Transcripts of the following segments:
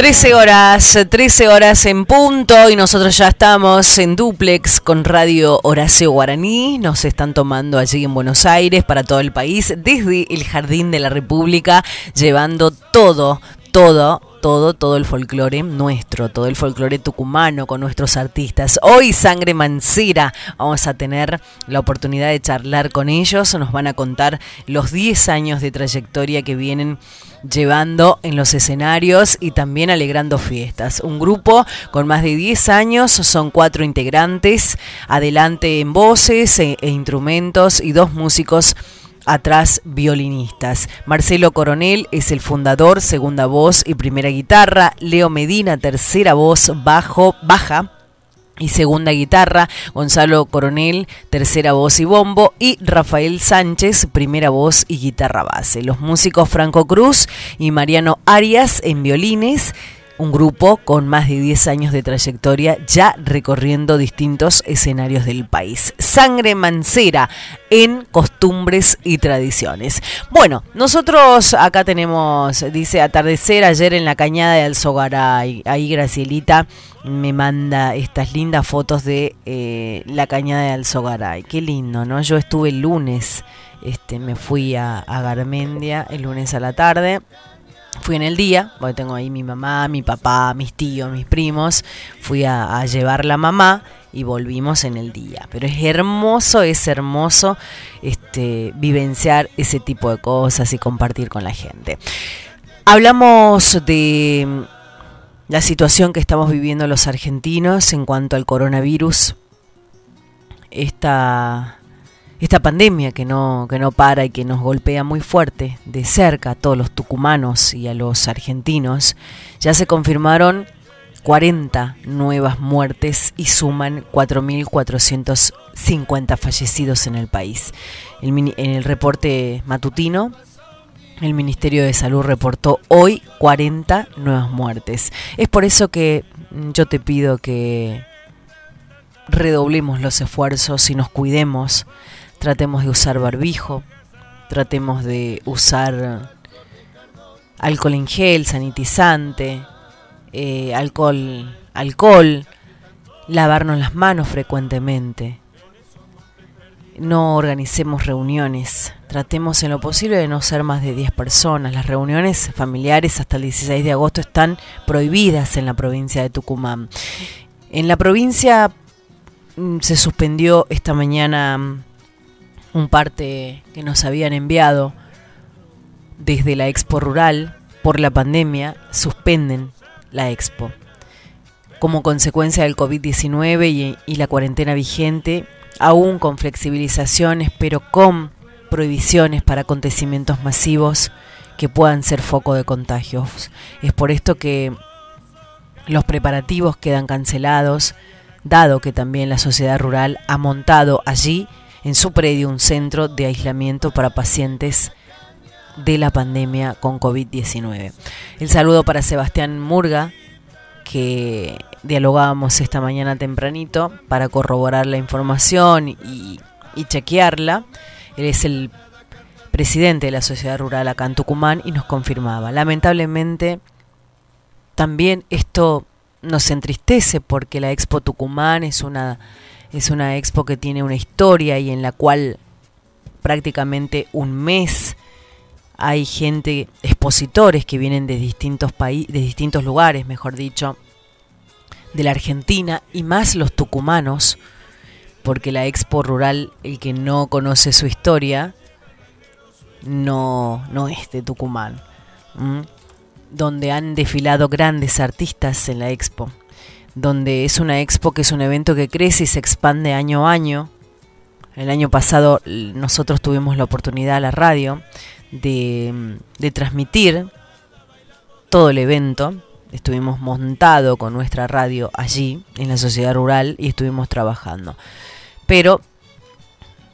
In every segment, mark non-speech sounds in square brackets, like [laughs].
13 horas, 13 horas en punto y nosotros ya estamos en duplex con Radio Horacio Guaraní. Nos están tomando allí en Buenos Aires para todo el país desde el Jardín de la República, llevando todo, todo todo, todo el folclore nuestro, todo el folclore tucumano con nuestros artistas. Hoy Sangre Mancera, vamos a tener la oportunidad de charlar con ellos, nos van a contar los 10 años de trayectoria que vienen llevando en los escenarios y también alegrando fiestas. Un grupo con más de 10 años, son cuatro integrantes, adelante en voces e, e instrumentos y dos músicos atrás violinistas. Marcelo Coronel es el fundador, segunda voz y primera guitarra. Leo Medina, tercera voz, bajo, baja y segunda guitarra, Gonzalo Coronel, tercera voz y bombo, y Rafael Sánchez, primera voz y guitarra base. Los músicos Franco Cruz y Mariano Arias en violines, un grupo con más de 10 años de trayectoria ya recorriendo distintos escenarios del país. Sangre Mancera en costumbres y tradiciones. Bueno, nosotros acá tenemos, dice atardecer ayer en la cañada de Alzogaray. Ahí Gracielita me manda estas lindas fotos de eh, la cañada de Alzogaray. Qué lindo, ¿no? Yo estuve el lunes, este, me fui a, a Garmendia el lunes a la tarde Fui en el día, tengo ahí mi mamá, mi papá, mis tíos, mis primos. Fui a, llevar la mamá y volvimos en el día. Pero es hermoso, es hermoso este, vivenciar ese tipo de cosas y compartir con la gente. Hablamos de la situación que estamos viviendo los argentinos en cuanto al coronavirus. Esta esta pandemia que no, que no para y que nos golpea muy fuerte de cerca a todos los tucumanos y a los argentinos, ya se confirmaron 40 nuevas muertes y suman 4.450 fallecidos en el país. en el reporte matutino, el Ministerio de Salud reportó hoy 40 nuevas muertes. Es por eso que yo te pido que redoblemos los esfuerzos y nos cuidemos tratemos de usar barbijo, tratemos de usar alcohol en gel, sanitizante, eh, alcohol, alcohol, lavarnos las manos frecuentemente. No organicemos reuniones, tratemos en lo posible de no ser más de 10 personas. Las reuniones familiares hasta el 16 de agosto están prohibidas en la provincia de Tucumán. En la provincia mm, se suspendió esta mañana un parte que nos habían enviado desde la Expo Rural por la pandemia, suspenden la Expo. Como consecuencia del COVID-19 y, la cuarentena vigente, aún con flexibilizaciones, pero con prohibiciones para acontecimientos masivos que puedan ser foco de contagios. Es por esto que los preparativos quedan cancelados, dado que también la sociedad rural ha montado allí en su predio un centro de aislamiento para pacientes de la pandemia con COVID-19. El saludo para Sebastián Murga, que dialogábamos esta mañana tempranito para corroborar la información y, chequearla. Él es el presidente de la Sociedad Rural acá en Tucumán y nos confirmaba. Lamentablemente, también esto nos entristece porque la Expo Tucumán es una es una expo que tiene una historia y en la cual prácticamente un mes hay gente, expositores que vienen de distintos países, de distintos lugares, mejor dicho, de la Argentina y más los tucumanos, porque la expo rural, el que no conoce su historia, no, no es de Tucumán, donde han desfilado grandes artistas en la expo donde es una expo que es un evento que crece y se expande año a año. El año pasado nosotros tuvimos la oportunidad a la radio de, transmitir todo el evento estuvimos montado con nuestra radio allí, en la sociedad rural, y estuvimos trabajando. Pero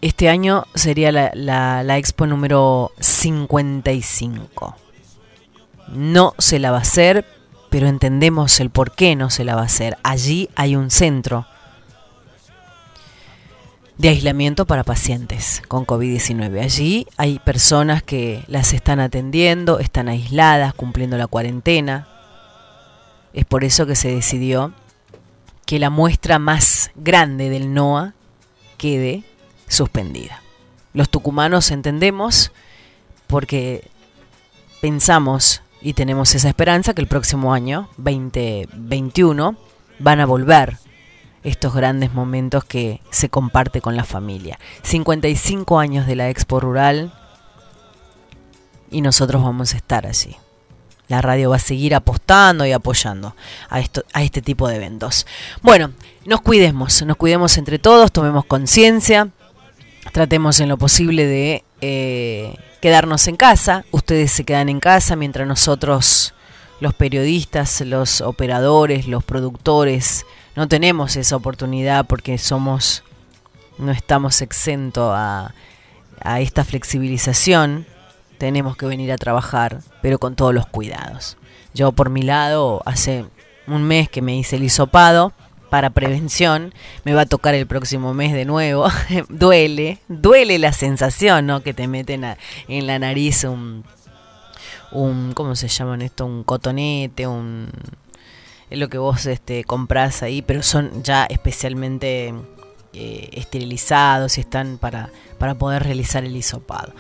este año sería la, la expo número 55. No se la va a hacer, pero entendemos el por qué no se la va a hacer. Allí hay un centro de aislamiento para pacientes con COVID-19. Allí hay personas que las están atendiendo, están aisladas, cumpliendo la cuarentena. Es por eso que se decidió que la muestra más grande del NOA quede suspendida. Los tucumanos entendemos porque pensamos y tenemos esa esperanza que el próximo año, 2021, van a volver estos grandes momentos que se comparte con la familia. 55 años de la Expo Rural y nosotros vamos a estar allí. La radio va a seguir apostando y apoyando a, esto, a este tipo de eventos. Bueno, nos cuidemos, nos cuidemos entre todos, tomemos conciencia, tratemos en lo posible de eh, quedarnos en casa. Ustedes se quedan en casa mientras nosotros, los periodistas, los operadores, los productores, no tenemos esa oportunidad porque somos, no estamos exentos a, a esta flexibilización. Tenemos que venir a trabajar, pero con todos los cuidados. Yo por mi lado, hace un mes que me hice el hisopado para prevención, me va a tocar el próximo mes de nuevo. [laughs] duele, duele la sensación, ¿no? Que te meten en la nariz un, un, ¿cómo se llaman esto? Un cotonete, un, es lo que vos este, comprás ahí, pero son ya especialmente eh, esterilizados y están para, para poder realizar el hisopado.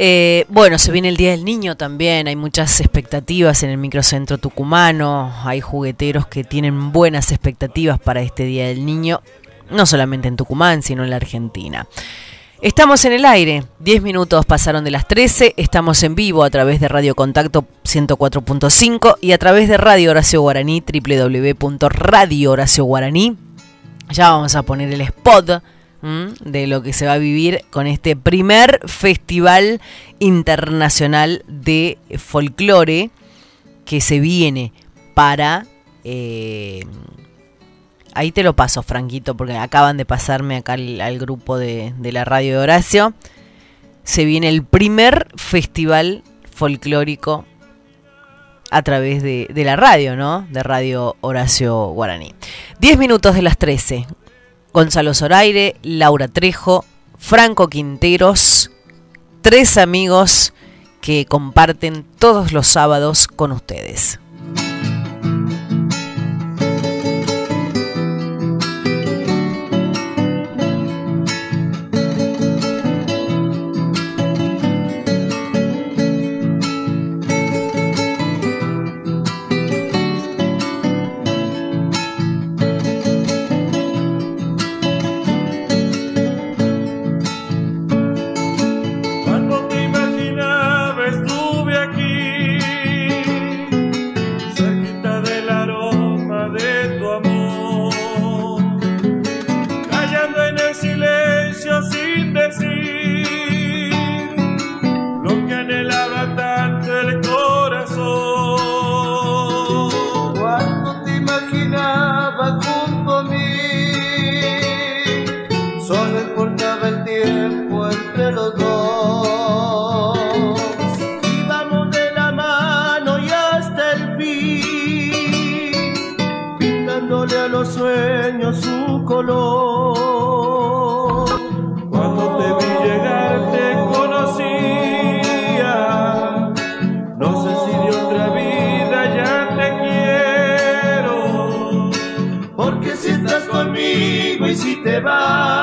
Eh, bueno, se viene el Día del Niño también, hay muchas expectativas en el microcentro tucumano, hay jugueteros que tienen buenas expectativas para este Día del Niño, no solamente en Tucumán, sino en la Argentina. Estamos en el aire, 10 minutos pasaron de las 13, estamos en vivo a través de Radio Contacto 104.5 y a través de Radio Horacio Guaraní, www.radio Horacio Guaraní. Ya vamos a poner el spot de lo que se va a vivir con este primer Festival Internacional de Folclore que se viene para... Eh, ahí te lo paso, Franquito, porque acaban de pasarme acá al, grupo de, la radio de Horacio. Se viene el primer festival folclórico a través de, de, la radio, ¿no? De Radio Horacio Guaraní. 10 minutos de las 13. Gonzalo Zoraire, Laura Trejo, Franco Quinteros, tres amigos que comparten todos los sábados con ustedes. va.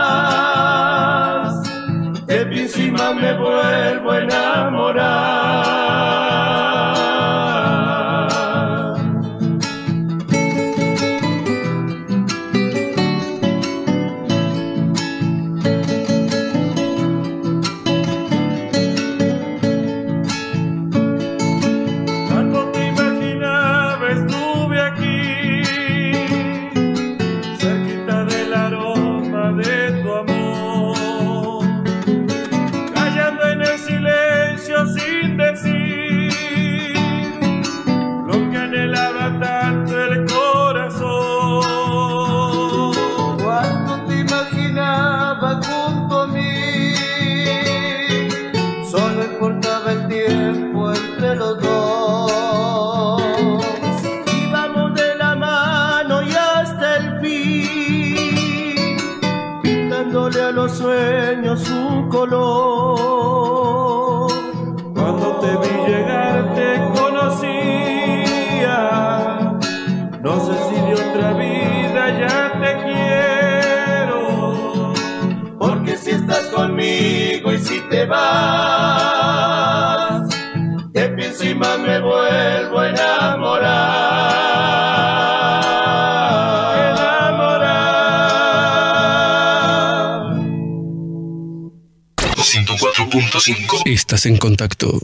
Estás en contacto.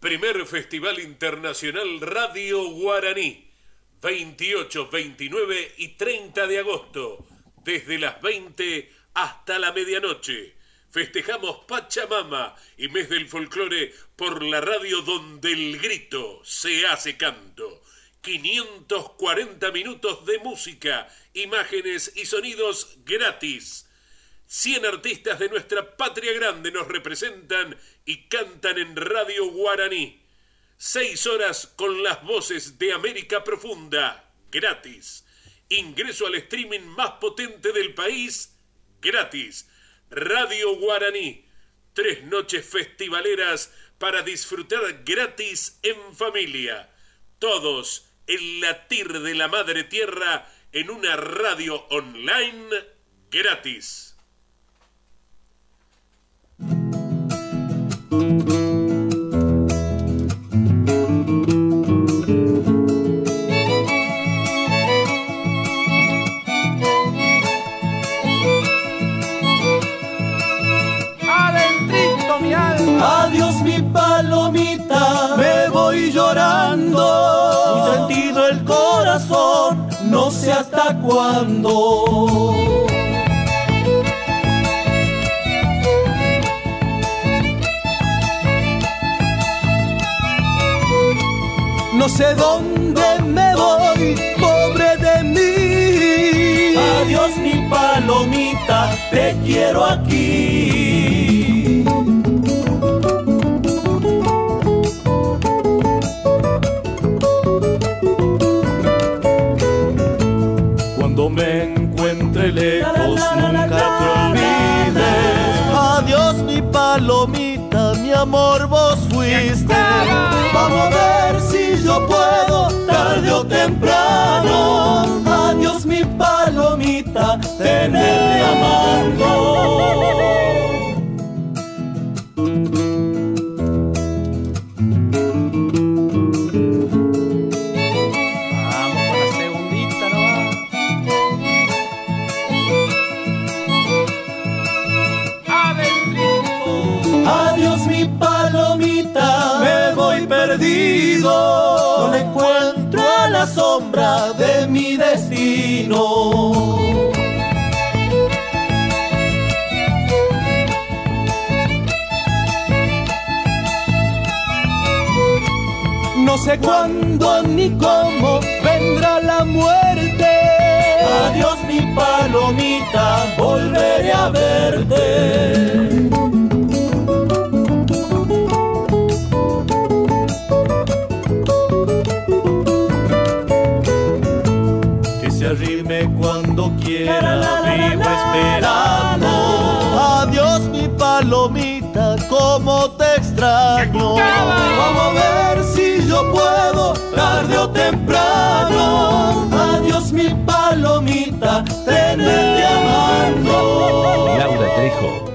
Primer Festival Internacional Radio Guaraní. 28, 29 y 30 de agosto. Desde las 20 hasta la medianoche. Festejamos Pachamama y Mes del Folclore por la radio donde el grito se hace canto. 540 minutos de música, imágenes y sonidos gratis. 100 artistas de nuestra patria grande nos representan y cantan en Radio Guaraní. Seis horas con las voces de América Profunda, gratis. Ingreso al streaming más potente del país, gratis. Radio Guaraní. Tres noches festivaleras para disfrutar gratis en familia. Todos el latir de la madre tierra en una radio online gratis. Mi palomita, me voy llorando. Un sentido el corazón, no sé hasta cuándo. No sé dónde me voy, pobre de mí. Adiós mi palomita, te quiero aquí. Lejos, nunca te olvides. Adiós mi palomita, mi amor, vos fuiste. Vamos a ver si yo puedo, tarde o temprano. Adiós mi palomita, tenerme amando. No sé cuándo ni cómo vendrá la muerte. Adiós mi palomita, volveré a verte. Quiera, vivo esperando. Adiós mi palomita, como te extraño. Vamos a ver si yo puedo, tarde o temprano. Adiós mi palomita, tenerte amando. Laura Trejo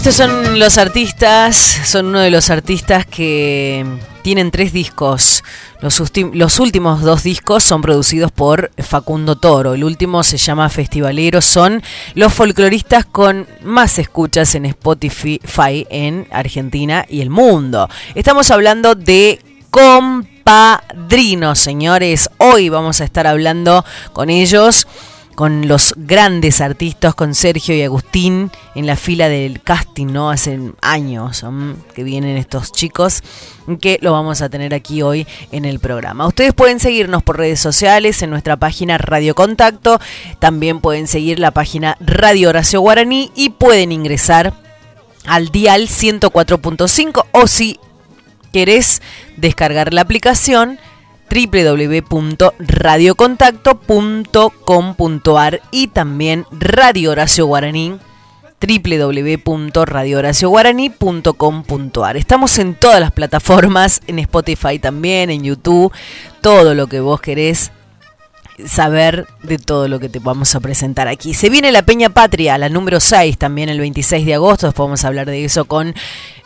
Estos son los artistas, son uno de los artistas que tienen tres discos. Los, últimos dos discos son producidos por Facundo Toro. El último se llama Festivalero. Son los folcloristas con más escuchas en Spotify en Argentina y el mundo. Estamos hablando de Compa Padrinos, señores. Hoy vamos a estar hablando con ellos con los grandes artistas, con Sergio y Agustín en la fila del casting, ¿no? Hace años mm, que vienen estos chicos, que lo vamos a tener aquí hoy en el programa. Ustedes pueden seguirnos por redes sociales en nuestra página Radio Contacto, también pueden seguir la página Radio Horacio Guaraní y pueden ingresar al dial 104.5 o si querés descargar la aplicación www.radiocontacto.com.ar y también Radio Horacio Guaraní www.radiohoracioguaraní.com.ar. Estamos en todas las plataformas, en Spotify también, en YouTube, todo lo que vos querés saber de todo lo que te vamos a presentar aquí. Se viene la Peña Patria, la número 6, también el 26 de agosto, después vamos a hablar de eso con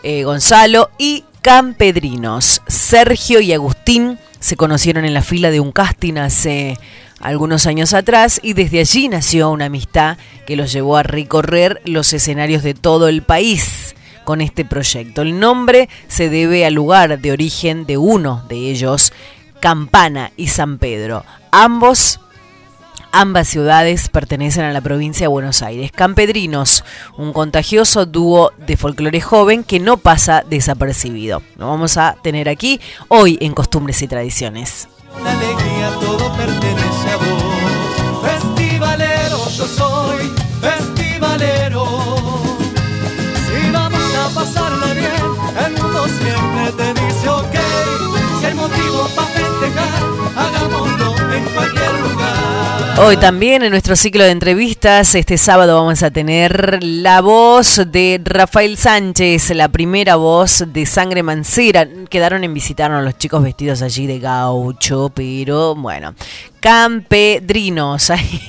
eh, Gonzalo y Campedrinos, Sergio y Agustín se conocieron en la fila de un casting hace algunos años atrás y desde allí nació una amistad que los llevó a recorrer los escenarios de todo el país con este proyecto. El nombre se debe al lugar de origen de uno de ellos, Campana y San Pedro. Ambos Ambas ciudades pertenecen a la provincia de Buenos Aires. Campedrinos, un contagioso dúo de folclore joven que no pasa desapercibido. Lo vamos a tener aquí hoy en Costumbres y Tradiciones. Alegría todo pertenece Hoy también en nuestro ciclo de entrevistas, este sábado vamos a tener la voz de Rafael Sánchez, la primera voz de Sangre Mancera. Quedaron en visitarnos los chicos vestidos allí de gaucho, pero bueno, campedrinos. [laughs] Ahí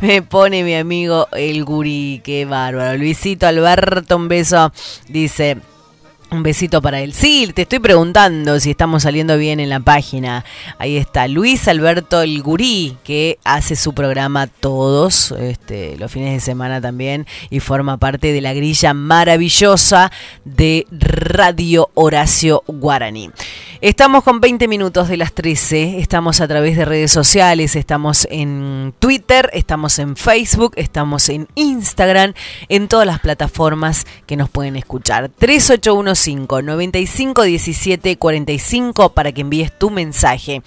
me, pone mi amigo el gurí, qué bárbaro. Luisito Alberto, un beso, dice... Un besito para él. Sí, te estoy preguntando si estamos saliendo bien en la página. Ahí está Luis Alberto El Gurí, que hace su programa todos este, los fines de semana también y forma parte de la grilla maravillosa de Radio Horacio Guaraní. Estamos con 20 minutos de las 13, estamos a través de redes sociales, estamos en Twitter, estamos en Facebook, estamos en Instagram, en todas las plataformas que nos pueden escuchar. 3815 95 17 45 para que envíes tu mensaje.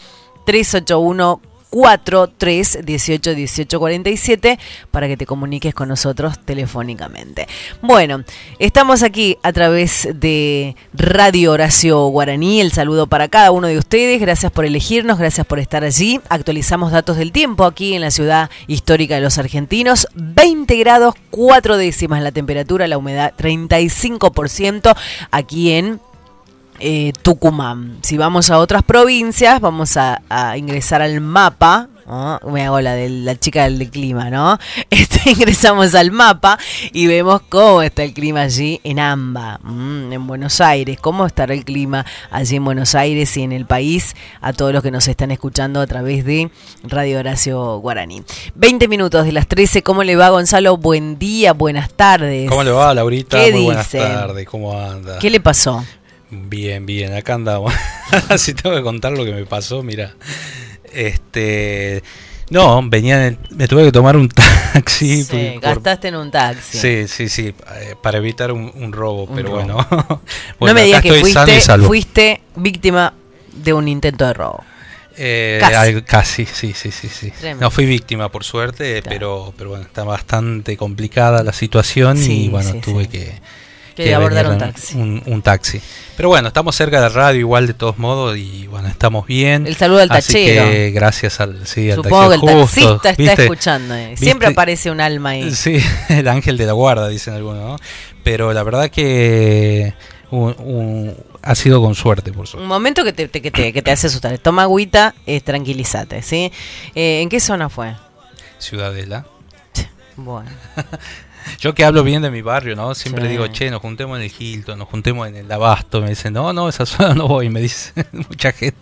381 43 18 18 47 para que te comuniques con nosotros telefónicamente. Bueno, estamos aquí a través de Radio Horacio Guaraní. El saludo para cada uno de ustedes. Gracias por elegirnos, gracias por estar allí. Actualizamos datos del tiempo aquí en la ciudad histórica de los argentinos. 20 grados 4 décimas la temperatura, la humedad 35% aquí en eh, Tucumán. Si vamos a otras provincias, vamos a, a ingresar al mapa. Me hago la de la chica del, clima, ¿no? [laughs] Este, ingresamos al mapa y vemos cómo está el clima allí en AMBA, mm, en Buenos Aires. ¿Cómo estará el clima allí en Buenos Aires y en el país? A todos los que nos están escuchando a través de Radio Horacio Guaraní. 20 minutos de las 13. ¿Cómo le va, Gonzalo? Buen día, buenas tardes. ¿Cómo le va, Laurita? ¿Qué Muy buenas dice? tardes, ¿cómo anda? ¿Qué le pasó? Bien, bien, acá andamos. [laughs] si tengo que contar lo que me pasó, mira. Este. No, venía en el- me tuve que tomar un [laughs] taxi. Sí, por- gastaste en un taxi. Sí, sí, sí, eh, para evitar un, un robo, Un pero robo. bueno. [laughs] no me digas que fuiste, fuiste víctima de un intento de robo. Eh, Casi. al- casi, sí, sí, sí, sí. Tremendo. No fui víctima, por suerte, Claro. pero, pero bueno, está bastante complicada la situación Sí, y bueno, sí, tuve sí. que, Que abordar venir un taxi. Un, un taxi. Pero bueno, estamos cerca de la radio igual de todos modos y bueno, estamos bien. El saludo al Así tachero. que gracias al, sí, al Supongo que el justo, taxista está ¿viste? escuchando. eh. Siempre ¿Viste? aparece un alma ahí. Sí, [laughs] el ángel de la guarda, dicen algunos, ¿no? Pero la verdad que un- un- ha sido con suerte, por Un suerte. momento que te, te- que te, que te hace asustar. Toma agüita, eh, tranquilízate, ¿sí? Eh, ¿En qué zona fue? Ciudadela. Bueno. [laughs] [laughs] Yo que hablo bien de mi barrio, ¿no? Siempre Sí. digo, che, nos juntemos en el Hilton, nos juntemos en el Abasto. Me dicen, no, no, esa [laughs] zona no voy, me dice [laughs] mucha gente.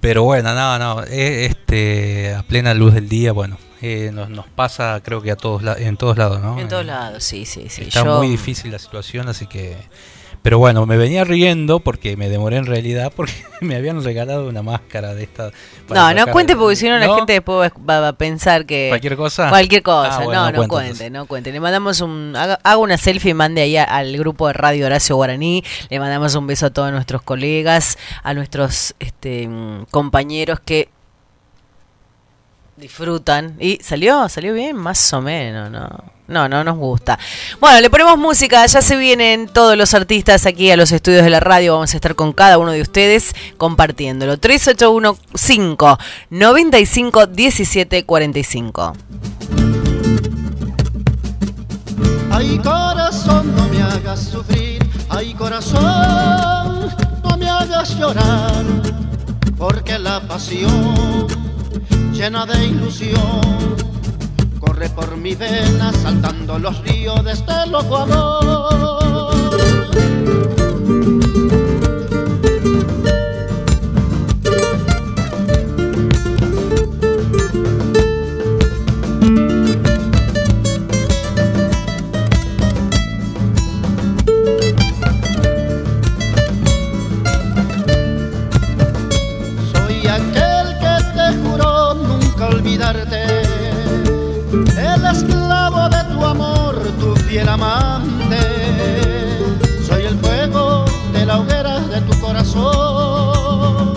Pero bueno, no, no, este, a plena luz del día, bueno, eh, nos, nos pasa creo que a todos en todos lados, ¿no? En todos Eh, lados, sí, sí, sí. Está Yo- muy difícil la situación, así que... Pero bueno, me venía riendo porque me demoré en realidad porque [laughs] me habían regalado una máscara de esta. No, no cuente porque si no la gente después va a pensar que... ¿Cualquier cosa? Cualquier cosa, ah, no, no, cuente, no cuente. Le mandamos un... Haga, una selfie y mande ahí al grupo de Radio Horacio Guaraní. Le mandamos un beso a todos nuestros colegas, a nuestros este, compañeros que disfrutan. Y salió, salió bien, más o menos, ¿no? No, no nos gusta. Bueno, le ponemos música, ya se vienen todos los artistas aquí a los estudios de la radio, vamos a estar con cada uno de ustedes compartiéndolo. 3815 95 17 45. Ay corazón, no me hagas sufrir, ay corazón, no me hagas llorar, porque la pasión llena de ilusión corre por mi vena saltando los ríos de este loco amor. Soy aquel que te juró nunca olvidarte fiel amante. Soy el fuego de la hoguera de tu corazón,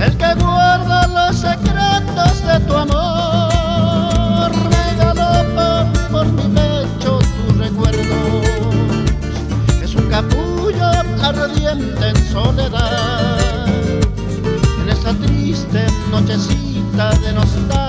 el que guarda los secretos de tu amor. Regalo por mi pecho tu recuerdo, es un capullo ardiente en soledad. En esta triste nochecita de nostalgia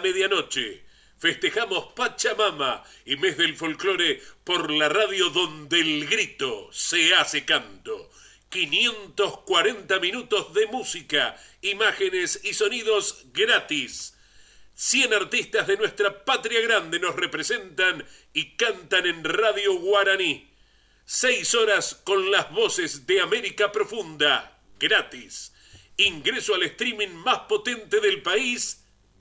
medianoche festejamos Pachamama y mes del folclore por la radio donde el grito se hace canto. 540 minutos de música, imágenes y sonidos gratis. 100 artistas de nuestra patria grande nos representan y cantan en Radio Guaraní. Seis horas con las voces de América Profunda, gratis. Ingreso al streaming más potente del país,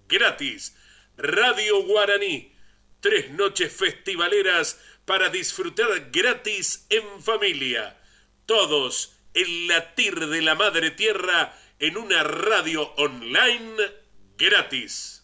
gratis Radio Guaraní, Tres noches festivaleras para disfrutar gratis en familia. Todos el latir de la madre tierra en una radio online gratis.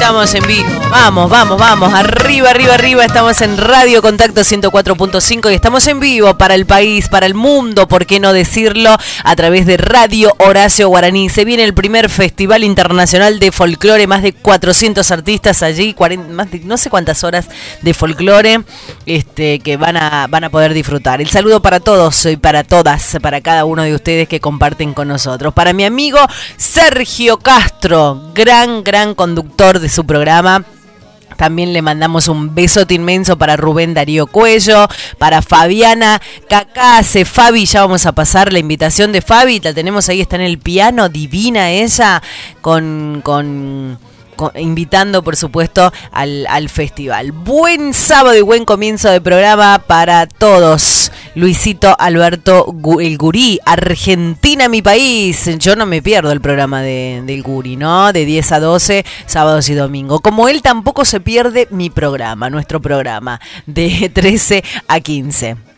Estamos en vivo. Vamos, vamos, vamos. Arriba, arriba, arriba. Estamos en Radio Contacto 104.5 y estamos en vivo para el país, para el mundo, ¿por qué no decirlo? A través de Radio Horacio Guaraní. Se viene el primer Festival Internacional de Folclore, más de 400 artistas allí, 40, más de, no sé cuántas horas de folclore este, que van a, van a poder disfrutar. El saludo para todos y para todas, para cada uno de ustedes que comparten con nosotros. Para mi amigo Sergio Castro, gran, gran conductor de su programa. También le mandamos un besote inmenso para Rubén Darío Cuello, para Fabiana Cacase, Fabi, ya vamos a pasar la invitación de Fabi, la tenemos ahí, está en el piano, divina ella, con, con invitando por supuesto al, al, festival. Buen sábado y buen comienzo de programa para todos. Luisito Alberto El Gurí, Argentina mi país. Yo no me pierdo el programa de, del Gurí, ¿no? De 10 a 12, sábados y domingo. Como él tampoco se pierde mi programa, nuestro programa, de 13 a 15.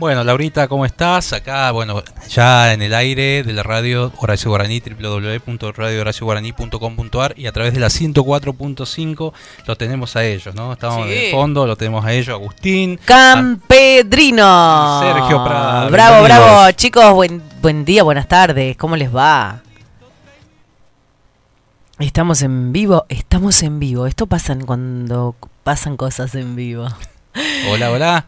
Bueno, Laurita, ¿cómo estás? Acá, bueno, ya en el aire de la radio Horacio Guaraní, www.radiohoracioguaraní.com.ar y a través de la 104.5 lo tenemos a ellos, ¿no? Estamos Sí. en el fondo, lo tenemos a ellos, Agustín. Campedrino. Sergio Prada, Bravo, bienvenidos. bravo. Chicos, buen, buen día, buenas tardes. ¿Cómo les va? Estamos en vivo, estamos en vivo. Esto pasa cuando pasan cosas en vivo. Hola, hola.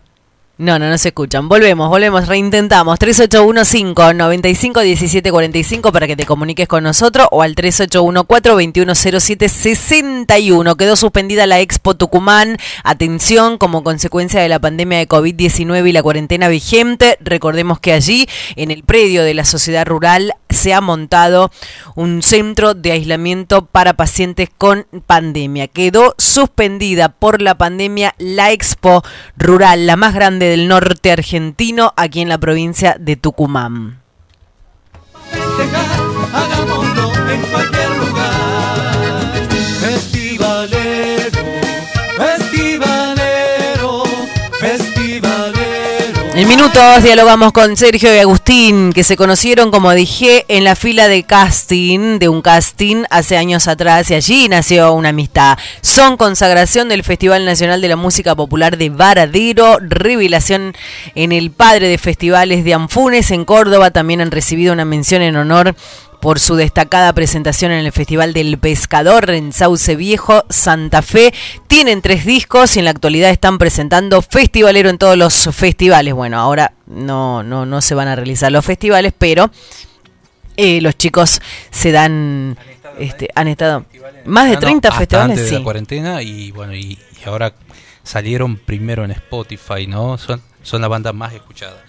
No, no, no se escuchan. Volvemos, volvemos, reintentamos. 3815-951745 para que te comuniques con nosotros o al 3814-2107-61. Quedó suspendida la Expo Tucumán. Atención, como consecuencia de la pandemia de COVID-19 y la cuarentena vigente. Recordemos que allí, en el predio de la sociedad rural, se ha montado un centro de aislamiento para pacientes con pandemia. Quedó suspendida por la pandemia la Expo Rural, la más grande del norte argentino, aquí en la provincia de Tucumán. En minutos dialogamos con Sergio y Agustín, que se conocieron, como dije, en la fila de casting, de un casting hace años atrás, y allí nació una amistad. Son consagración del Festival Nacional de la Música Popular de Varadero, revelación en el padre de festivales de Anfunes, en Córdoba. También han recibido una mención en honor por su destacada presentación en el Festival del Pescador en Sauce Viejo, Santa Fe. Tienen tres discos y en la actualidad están presentando Festivalero en todos los festivales. Bueno, ahora no, no, no se van a realizar los festivales, pero eh, los chicos se dan, este, han estado más de Ah, no, 30 hasta festivales. antes de la cuarentena y bueno, y, y ahora salieron primero en Spotify, ¿no? Son, son la banda más escuchada.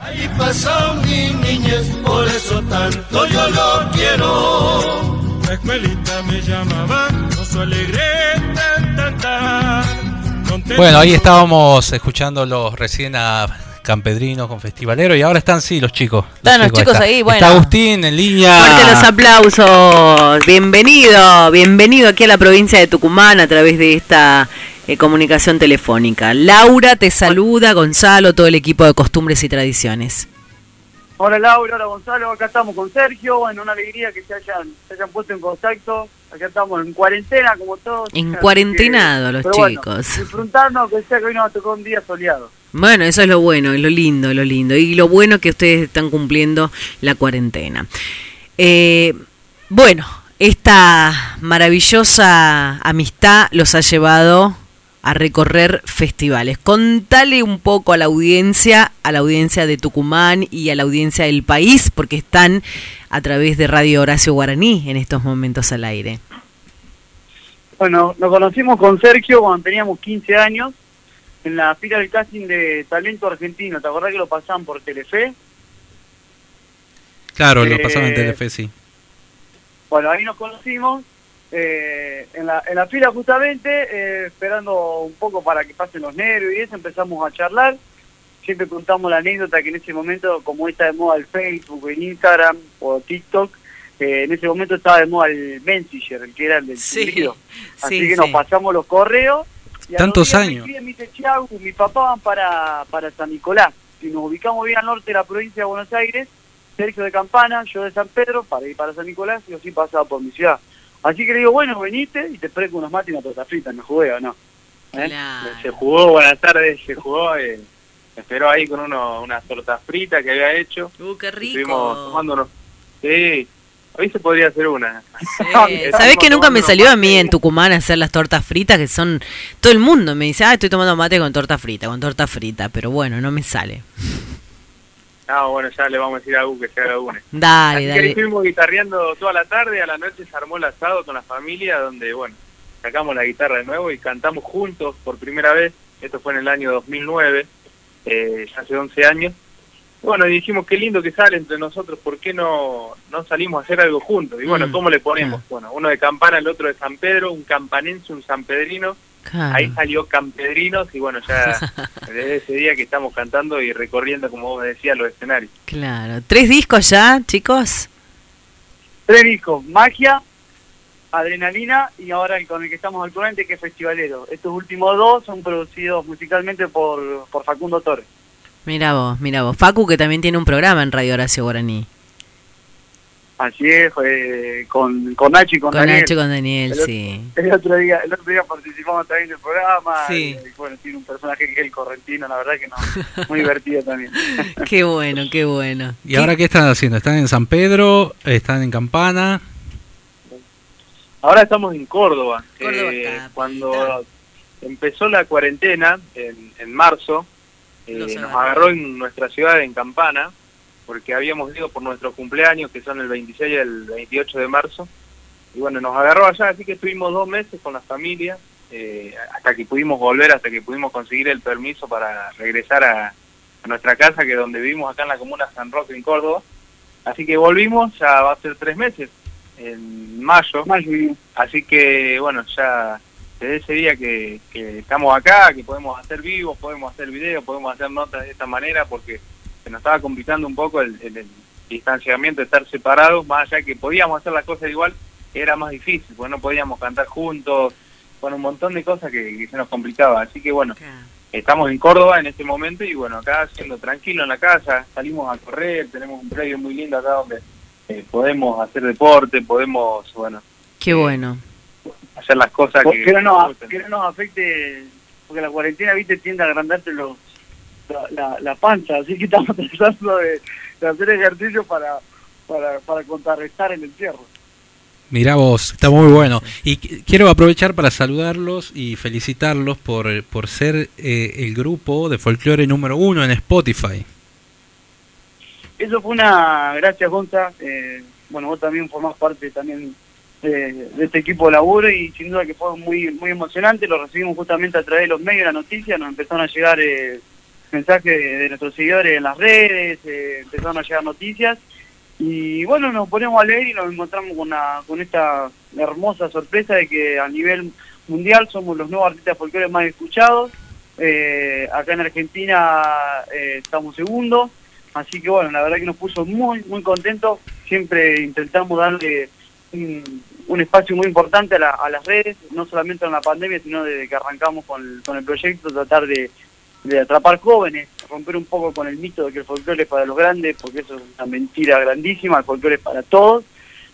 Ahí pasó mi niñez, por eso tanto yo lo quiero. La escuelita me llamaba, no su alegre tan tan tan. Bueno, ahí estábamos escuchando los recién a Campedrinos con Festivalero y ahora están sí los chicos. Están los chicos está. ahí, bueno. Está Agustín en línea. Fuerte los aplausos. Bienvenido, bienvenido aquí a la provincia de Tucumán a través de esta eh, comunicación telefónica. Laura te saluda, Gonzalo, todo el equipo de costumbres y tradiciones. Hola Laura, hola Gonzalo, acá estamos con Sergio, bueno, una alegría que se hayan, se hayan puesto en contacto, acá estamos en cuarentena como todos. En cuarentenado los pero bueno, chicos. disfrutarnos, que sea que hoy nos tocó un día soleado. Bueno, eso es lo bueno, es lo lindo, lo lindo. Y lo bueno que ustedes están cumpliendo la cuarentena. Eh, bueno, esta maravillosa amistad los ha llevado a recorrer festivales. Contale un poco a la audiencia, a la audiencia de Tucumán y a la audiencia del país, porque están a través de Radio Horacio Guaraní en estos momentos al aire. Bueno, nos conocimos con Sergio cuando teníamos 15 años en la fila del casting de Talento Argentino. ¿Te acordás que lo pasaban por Telefe? Claro, lo Eh, pasaban en Telefe, sí. Bueno, ahí nos conocimos eh, en, la, en la fila justamente, eh, esperando un poco para que pasen los nervios y eso, empezamos a charlar. Siempre contamos la anécdota que en ese momento, como está de moda el Facebook, el Instagram o TikTok, eh, en ese momento estaba de moda el Messenger, el que era el del Sí. Así sí, que nos pasamos los correos. y a los Tantos días me años. escribe, Me dice, "Chiau, mi papá van para, para San Nicolás. Si nos ubicamos bien al norte de la provincia de Buenos Aires, Sergio de Campana, yo de San Pedro, para ir para San Nicolás y así pasaba por mi ciudad. Así que le digo, bueno, venite y te presto unos mates y una torta frita, me jugué o no. ¿Eh? Claro. Se jugó, buenas tardes, se jugó, eh, me esperó ahí con uno, unas tortas fritas que había hecho. Uh, qué Estuvimos rico. tomándonos. Sí, hoy se podría hacer una. [laughs] Eh, ¿Sabés que nunca me salió a mí en Tucumán hacer las tortas fritas? Que son. Todo el mundo me dice, ah, estoy tomando mate con torta frita, con torta frita. Pero bueno, no me sale. Ah, bueno, ya le vamos a decir a Gu que se haga una. Dale, Así que dale. estuvimos guitarreando toda la tarde, a la noche se armó el asado con la familia, donde, bueno, sacamos la guitarra de nuevo y cantamos juntos por primera vez. Esto fue en el año 2009, eh, ya hace 11 años. Bueno, y dijimos, qué lindo que sale entre nosotros, ¿por qué no, no salimos a hacer algo juntos? Y bueno, Mm, ¿cómo le ponemos? Bueno, uno de Campana, el otro de San Pedro, un campanense, un sanpedrino. Claro. Ahí salió Campedrinos y bueno, ya [laughs] desde ese día que estamos cantando y recorriendo, como vos decías, los escenarios. Claro. ¿Tres discos ya, chicos? Tres discos, Magia, Adrenalina y ahora el con el que estamos actualmente que es Festivalero. Estos últimos dos son producidos musicalmente por, por Facundo Torres. Mira vos, mira vos. Facu que también tiene un programa en Radio Horacio Guaraní. Así es, eh, con, con Nacho y con, Con Daniel. Nacho y con Daniel, el, otro- sí. El otro día, el otro día participamos también del programa. Sí. Y, bueno, tiene un personaje que es el correntino, la verdad que no, muy divertido también. [laughs] Qué bueno, qué bueno. ¿Y ahora qué están haciendo? ¿Están en San Pedro? ¿Están en Campana? Ahora estamos en Córdoba. Córdoba Eh, cuando empezó la cuarentena, en, en marzo, eh, nos agarró en nuestra ciudad, en Campana, porque habíamos ido por nuestros cumpleaños, que son el 26 y el 28 de marzo. Y bueno, nos agarró allá, así que estuvimos dos meses con la familia, eh, hasta que pudimos volver, hasta que pudimos conseguir el permiso para regresar a, a nuestra casa, que es donde vivimos acá en la comuna San Roque, en Córdoba. Así que volvimos, ya va a ser tres meses, en mayo. Así que, bueno, ya desde ese día que, que estamos acá, que podemos hacer vivos, podemos hacer videos, podemos hacer notas de esta manera, porque se nos estaba complicando un poco el, el- el distanciamiento, de estar separados, más allá que podíamos hacer las cosas igual, era más difícil, porque no podíamos cantar juntos, con un montón de cosas que, que se nos complicaba. Así que, bueno, estamos en Córdoba en este momento y, bueno, acá siendo tranquilo en la casa, salimos a correr, tenemos un predio muy lindo acá donde eh, podemos hacer deporte, podemos, bueno, Qué bueno. hacer las cosas que, que, no nos, que no nos afecte, porque la cuarentena, viste, tiende a agrandarte los, la, la, la panza, así que estamos [laughs] tratando de, de hacer ejercicio para, para, para contrarrestar el encierro. Mirá vos, está muy bueno. Y qu- quiero aprovechar para saludarlos y felicitarlos por, por ser eh, el grupo de folclore número uno en Spotify. Eso fue una, gracias Gonza, eh, bueno, vos también formás parte también de, de este equipo de laburo y sin duda que fue muy muy emocionante, lo recibimos justamente a través de los medios, la noticia, nos empezaron a llegar eh, mensajes de, nuestros seguidores en las redes, eh, empezaron a llegar noticias. Y bueno, nos ponemos a leer y nos encontramos con, la- con esta hermosa sorpresa de que a nivel mundial somos los nuevos artistas folclóricos más escuchados, eh, acá en Argentina eh, estamos segundos, Así que bueno, la verdad que nos puso muy, muy contentos. Siempre intentamos darle un, un espacio muy importante a, la- a las redes, no solamente en la pandemia, sino desde que arrancamos con el proyecto, tratar de, de atrapar jóvenes, romper un poco con el mito de que el folclore es para los grandes, porque eso es una mentira grandísima, el folclore es para todos.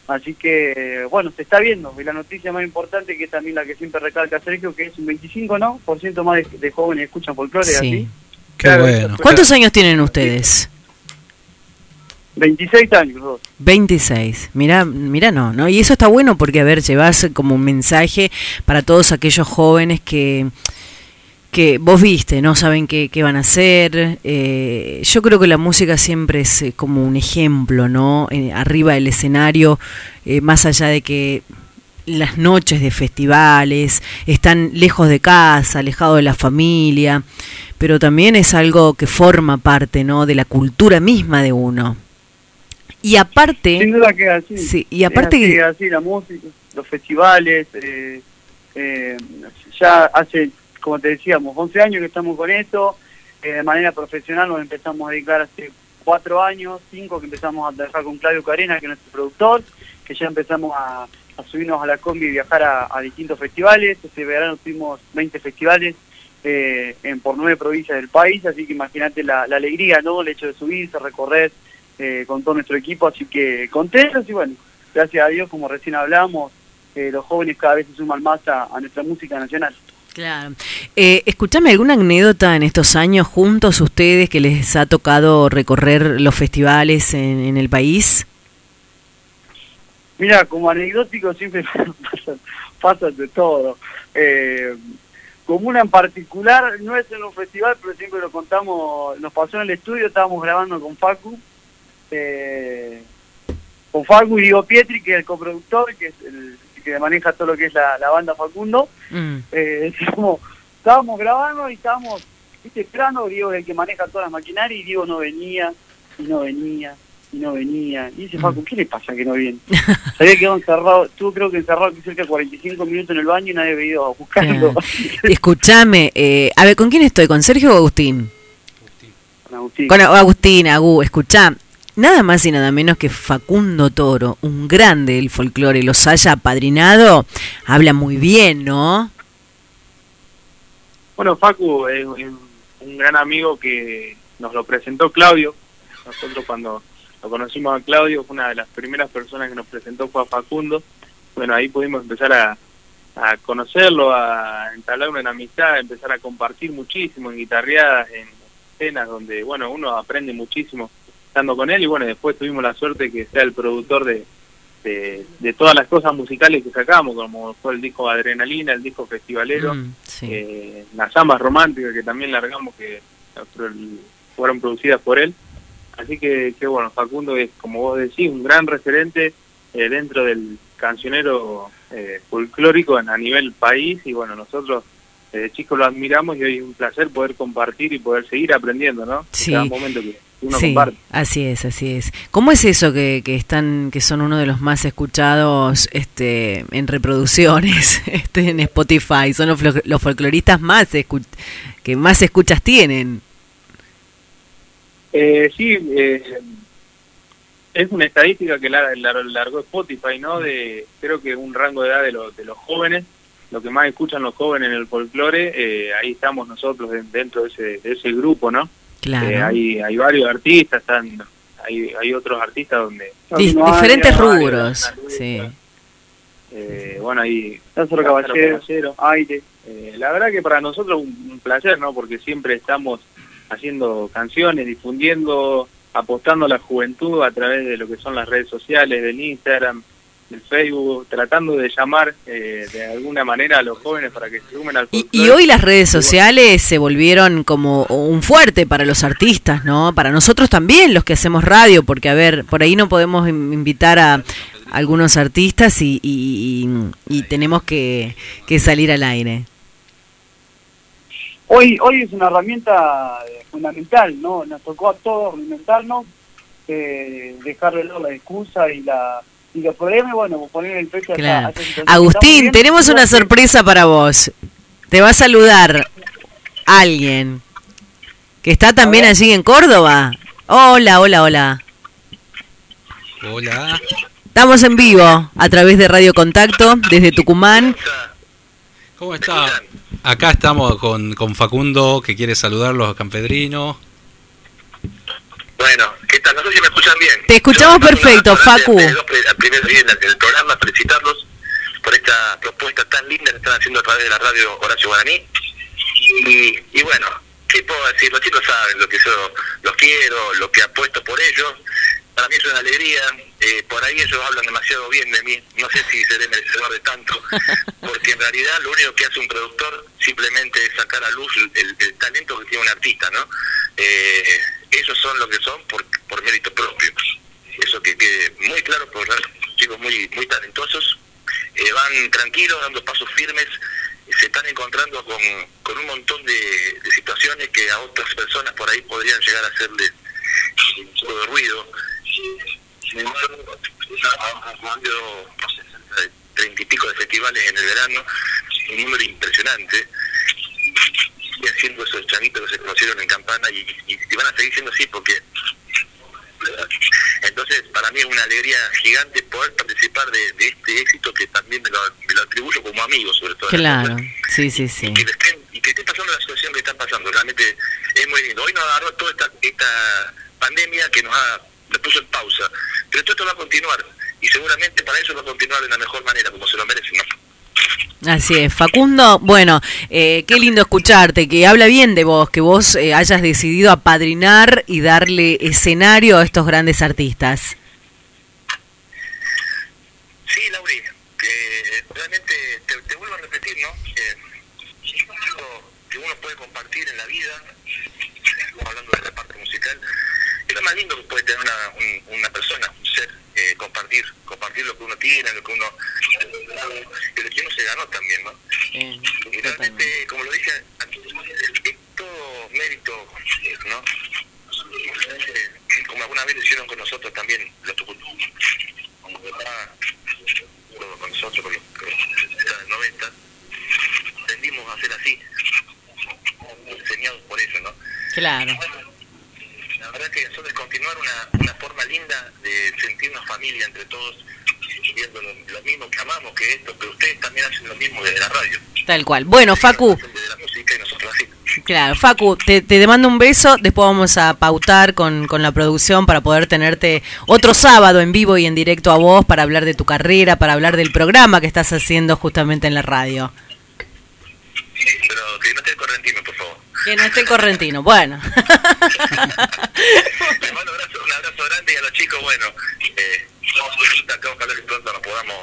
Así que, bueno, se está viendo. Y la noticia más importante, que es también la que siempre recalca Sergio, que es un 25, ¿no? Por ciento más de, de jóvenes escuchan folclore, Sí. así. Qué bueno. ¿Cuántos años tienen ustedes? 26 años, dos. 26. Mira, mira, no, ¿no? Y eso está bueno porque, a ver, llevas como un mensaje para todos aquellos jóvenes que que vos viste, no saben qué, qué van a hacer. Eh, yo creo que la música siempre es eh, como un ejemplo, ¿no? Eh, arriba del escenario, eh, más allá de que las noches de festivales están lejos de casa, alejados de la familia, pero también es algo que forma parte, ¿no? De la cultura misma de uno. Y aparte, Sin duda que es así. Sí, y aparte es así, que- así, la música, los festivales, eh, eh, ya hace, como te decíamos, 11 años que estamos con esto, eh, de manera profesional nos empezamos a dedicar hace cuatro años, cinco que empezamos a trabajar con Claudio Carena, que es nuestro productor, que ya empezamos a, subirnos a la combi y viajar a, distintos festivales, este verano tuvimos 20 festivales eh, en por nueve provincias del país, así que imagínate la, alegría, ¿no? El hecho de subirse, recorrer eh, con todo nuestro equipo, así que contentos y bueno, gracias a Dios, como recién hablamos, eh, los jóvenes cada vez se suman más a nuestra música nacional. Claro. Eh, escuchame, ¿alguna anécdota en estos años juntos ustedes que les ha tocado recorrer los festivales en, en el país? Mira, como anecdótico siempre [laughs] pasa, pasa de todo. Eh, como una en particular, no es en un festival, pero siempre lo contamos, nos pasó en el estudio, estábamos grabando con Facu, eh, con Facu y Diego Pietri, que es el coproductor, que es el que maneja todo lo que es la, la banda Facundo. Mm. Eh, [laughs] estábamos, estábamos grabando y estábamos, viste, esperando, Diego es el que maneja todas las maquinarias y Diego no venía, y no venía, y no venía. Y dice, Facu, ¿qué le pasa que no viene? [laughs] Se había quedado encerrado, estuvo creo que encerrado aquí cerca de 45 minutos en el baño y nadie había ido a buscarlo. Escuchame, eh, a ver, ¿con quién estoy? ¿Con Sergio o Agustín? Con Agustín. Con Agustín, Agu, escuchá. Nada más y nada menos que Facundo Toro, un grande del folclore, los haya apadrinado, habla muy bien, ¿no? Bueno, Facu es un, un gran amigo que nos lo presentó Claudio. Nosotros cuando lo conocimos a Claudio, fue una de las primeras personas que nos presentó fue a Facundo. Bueno, ahí pudimos empezar a, conocerlo, a entablar una amistad, a empezar a compartir muchísimo en guitarreadas, en escenas donde, bueno, uno aprende muchísimo estando con él y bueno, después tuvimos la suerte que sea el productor de, de, de todas las cosas musicales que sacamos, como fue el disco Adrenalina, el disco Festivalero, Mm, sí. eh, las zambas románticas que también largamos que fueron producidas por él. Así que, que bueno, Facundo es, como vos decís, un gran referente eh, dentro del cancionero eh, folclórico en- a nivel país y bueno, nosotros desde chicos lo admiramos y hoy es un placer poder compartir y poder seguir aprendiendo, ¿no? Sí. Cada momento que uno sí, comparte. así es, así es. ¿Cómo es eso que, que están, que son uno de los más escuchados, este, en reproducciones, [laughs] este, en Spotify? Son los, los folcloristas más que más escuchas tienen. Eh, sí, eh, es una estadística que la, la- largó Spotify, ¿no? De creo que un rango de edad de, los de los jóvenes, lo que más escuchan los jóvenes en el folclore, eh, ahí estamos nosotros de- dentro de ese, de ese grupo, ¿no? Claro. Eh, hay, hay varios artistas, están, hay, hay otros artistas donde... Di- no hay, diferentes hay, rubros, hay, sí. eh, bueno, Lázaro Lázaro Caballero, Caballero. Aire. Eh, la verdad que para nosotros un, un placer, ¿no? Porque siempre estamos haciendo canciones, difundiendo, apostando a la juventud a través de lo que son las redes sociales, del Instagram, del Facebook, tratando de llamar eh, de alguna manera a los jóvenes para que se sumen al Y, y hoy las redes sociales se volvieron como un fuerte para los artistas, ¿no? Para nosotros también, los que hacemos radio, porque a ver, por ahí no podemos in- invitar a algunos artistas y, y- y- y tenemos que, que salir al aire. Hoy, hoy es una herramienta eh, fundamental, ¿no? Nos tocó a todos reinventarnos, eh, dejar de lado la excusa y la y los problemas, bueno, poner el pecho Claro. Agustín, tenemos una sorpresa para vos. Te va a saludar alguien que está también allí en Córdoba. Hola, hola, hola. Hola. Estamos en vivo a través de Radio Contacto desde Tucumán. ¿Cómo está? Acá estamos con, con Facundo, que quiere saludarlos a Campedrino. Bueno, ¿qué tal? No sé si me escuchan bien. Te escuchamos Yo, perfecto, Facu. Primero bien en el programa, felicitarlos por esta propuesta tan linda que están haciendo a través de la radio Horacio Guaraní. Y, y bueno, ¿qué puedo decir? Los chicos saben lo que yo los quiero, lo que apuesto por ellos. Para mí es una alegría. Eh, por ahí ellos hablan demasiado bien de mí. No sé si seré merecedor de tanto, [laughs] porque en realidad lo único que hace un productor simplemente es sacar a luz el, el talento que tiene un artista, ¿no? Eh, ellos son lo que son por, por mérito propio. Eso que quede muy claro, por chicos muy muy talentosos, eh, van tranquilos, dando pasos firmes, se están encontrando con, con un montón de, de situaciones que a otras personas por ahí podrían llegar a hacerle un poco de ruido. Sin embargo, no sé, treinta y pico de festivales en el verano, un número impresionante. Y haciendo esos chavitos que se conocieron en Campana y, y- y van a seguir siendo así porque entonces para mí es una alegría gigante poder participar de, de este éxito que también me lo, me lo atribuyo como amigo sobre todo Claro, sí, sí, sí. que estén- y que esté pasando la situación que está pasando realmente es muy lindo hoy nos agarró toda esta, esta pandemia que nos ha nos puso en pausa pero todo esto va a continuar y seguramente para eso va a continuar de la mejor manera como se lo merecen ¿no? Así es, Facundo, bueno, eh, qué lindo escucharte, que habla bien de vos, que vos eh, hayas decidido apadrinar y darle escenario a estos grandes artistas. Sí, Lauri, que realmente te, te vuelvo a repetir, ¿no? Que es algo que uno puede compartir en la vida, estamos hablando de la parte musical, es lo más lindo que puede tener una, un- una persona, un ser, eh, compartir, compartir lo que uno tiene, lo que uno, y lo que uno se ganó también, ¿no? Y realmente, como lo dije, antes, es todo mérito, ¿no? Eh, Como alguna vez lo hicieron con nosotros también, los tucutú, todo con nosotros, con los con los del 90, aprendimos a hacer así, enseñados por ellos, ¿no? Claro. La verdad que eso es continuar una, una forma linda de sentirnos familia entre todos, viendo lo, lo mismo que amamos que esto, pero ustedes también hacen lo mismo desde la radio, Tal cual. Bueno, Facu, desde la música y nosotros así. claro, Facu, te, te mando un beso, después vamos a pautar con, con la producción para poder tenerte otro sábado en vivo y en directo a vos para hablar de tu carrera, para hablar del programa que estás haciendo justamente en la radio. Pero que no correntino, por favor. Que no esté correntino, bueno. Mando un abrazo, un abrazo grande y a los chicos, bueno, eh, acá ojalá que pronto nos podamos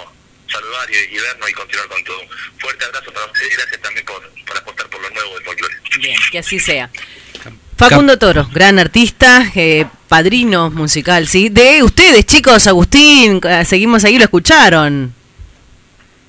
saludar y, y vernos y continuar con todo. Fuerte abrazo para ustedes y gracias también por, por apostar por lo nuevo del folclore. Bien, que así sea. Facundo Toro, gran artista, eh, padrino musical, ¿sí? De ustedes, chicos, Agustín, eh, seguimos ahí, lo escucharon.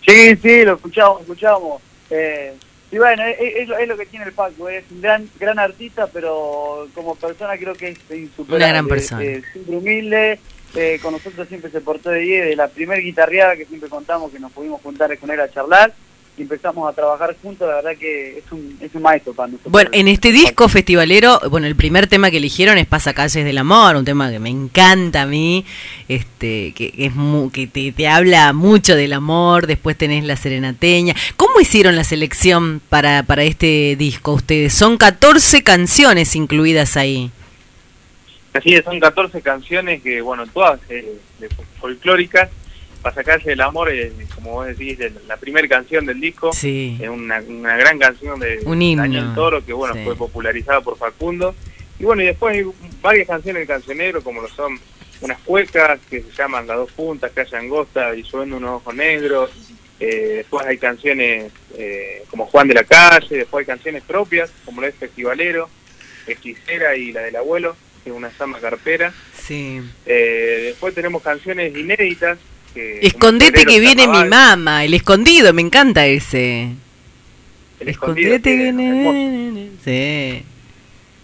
Sí, sí, lo escuchamos, escuchamos. Eh, y bueno, es, es lo- es lo que tiene el Paco, es un gran gran artista, pero como persona creo que es insuperable. Una gran persona. Siempre humilde, eh, con nosotros siempre se portó de 10, de la primer guitarreada que siempre contamos que nos pudimos juntar con él a charlar y empezamos a trabajar juntos, la verdad que es un, es un maestro para nosotros. Bueno, en este disco festivalero, bueno, el primer tema que eligieron es Pasacalles del Amor, un tema que me encanta a mí, este, que, que es mu- que te, te habla mucho del amor, después tenés La Serenateña. ¿Cómo hicieron la selección para, para este disco ustedes? Son 14 canciones incluidas ahí. Así es, son 14 canciones que, bueno, todas eh, de folclóricas. Para sacarse el amor, eh, como vos decís, de la primera canción del disco. Sí. Es una, una gran canción de Un. Daniel Toro, que bueno, Sí. fue popularizada por Facundo. Y bueno, y después hay varias canciones del cancionero, como lo son unas cuecas que se llaman Las dos puntas, Calle Angosta y Subiendo unos ojos negros. Eh, después hay canciones eh, como Juan de la Calle, después hay canciones propias, como la de Festivalero, Hechicera y la del abuelo, que es una sama carpera. Sí. Eh, después tenemos canciones inéditas. Que, Escondete que viene mi mamá, el escondido, me encanta ese. El escondido, Escondete que viene. Sí.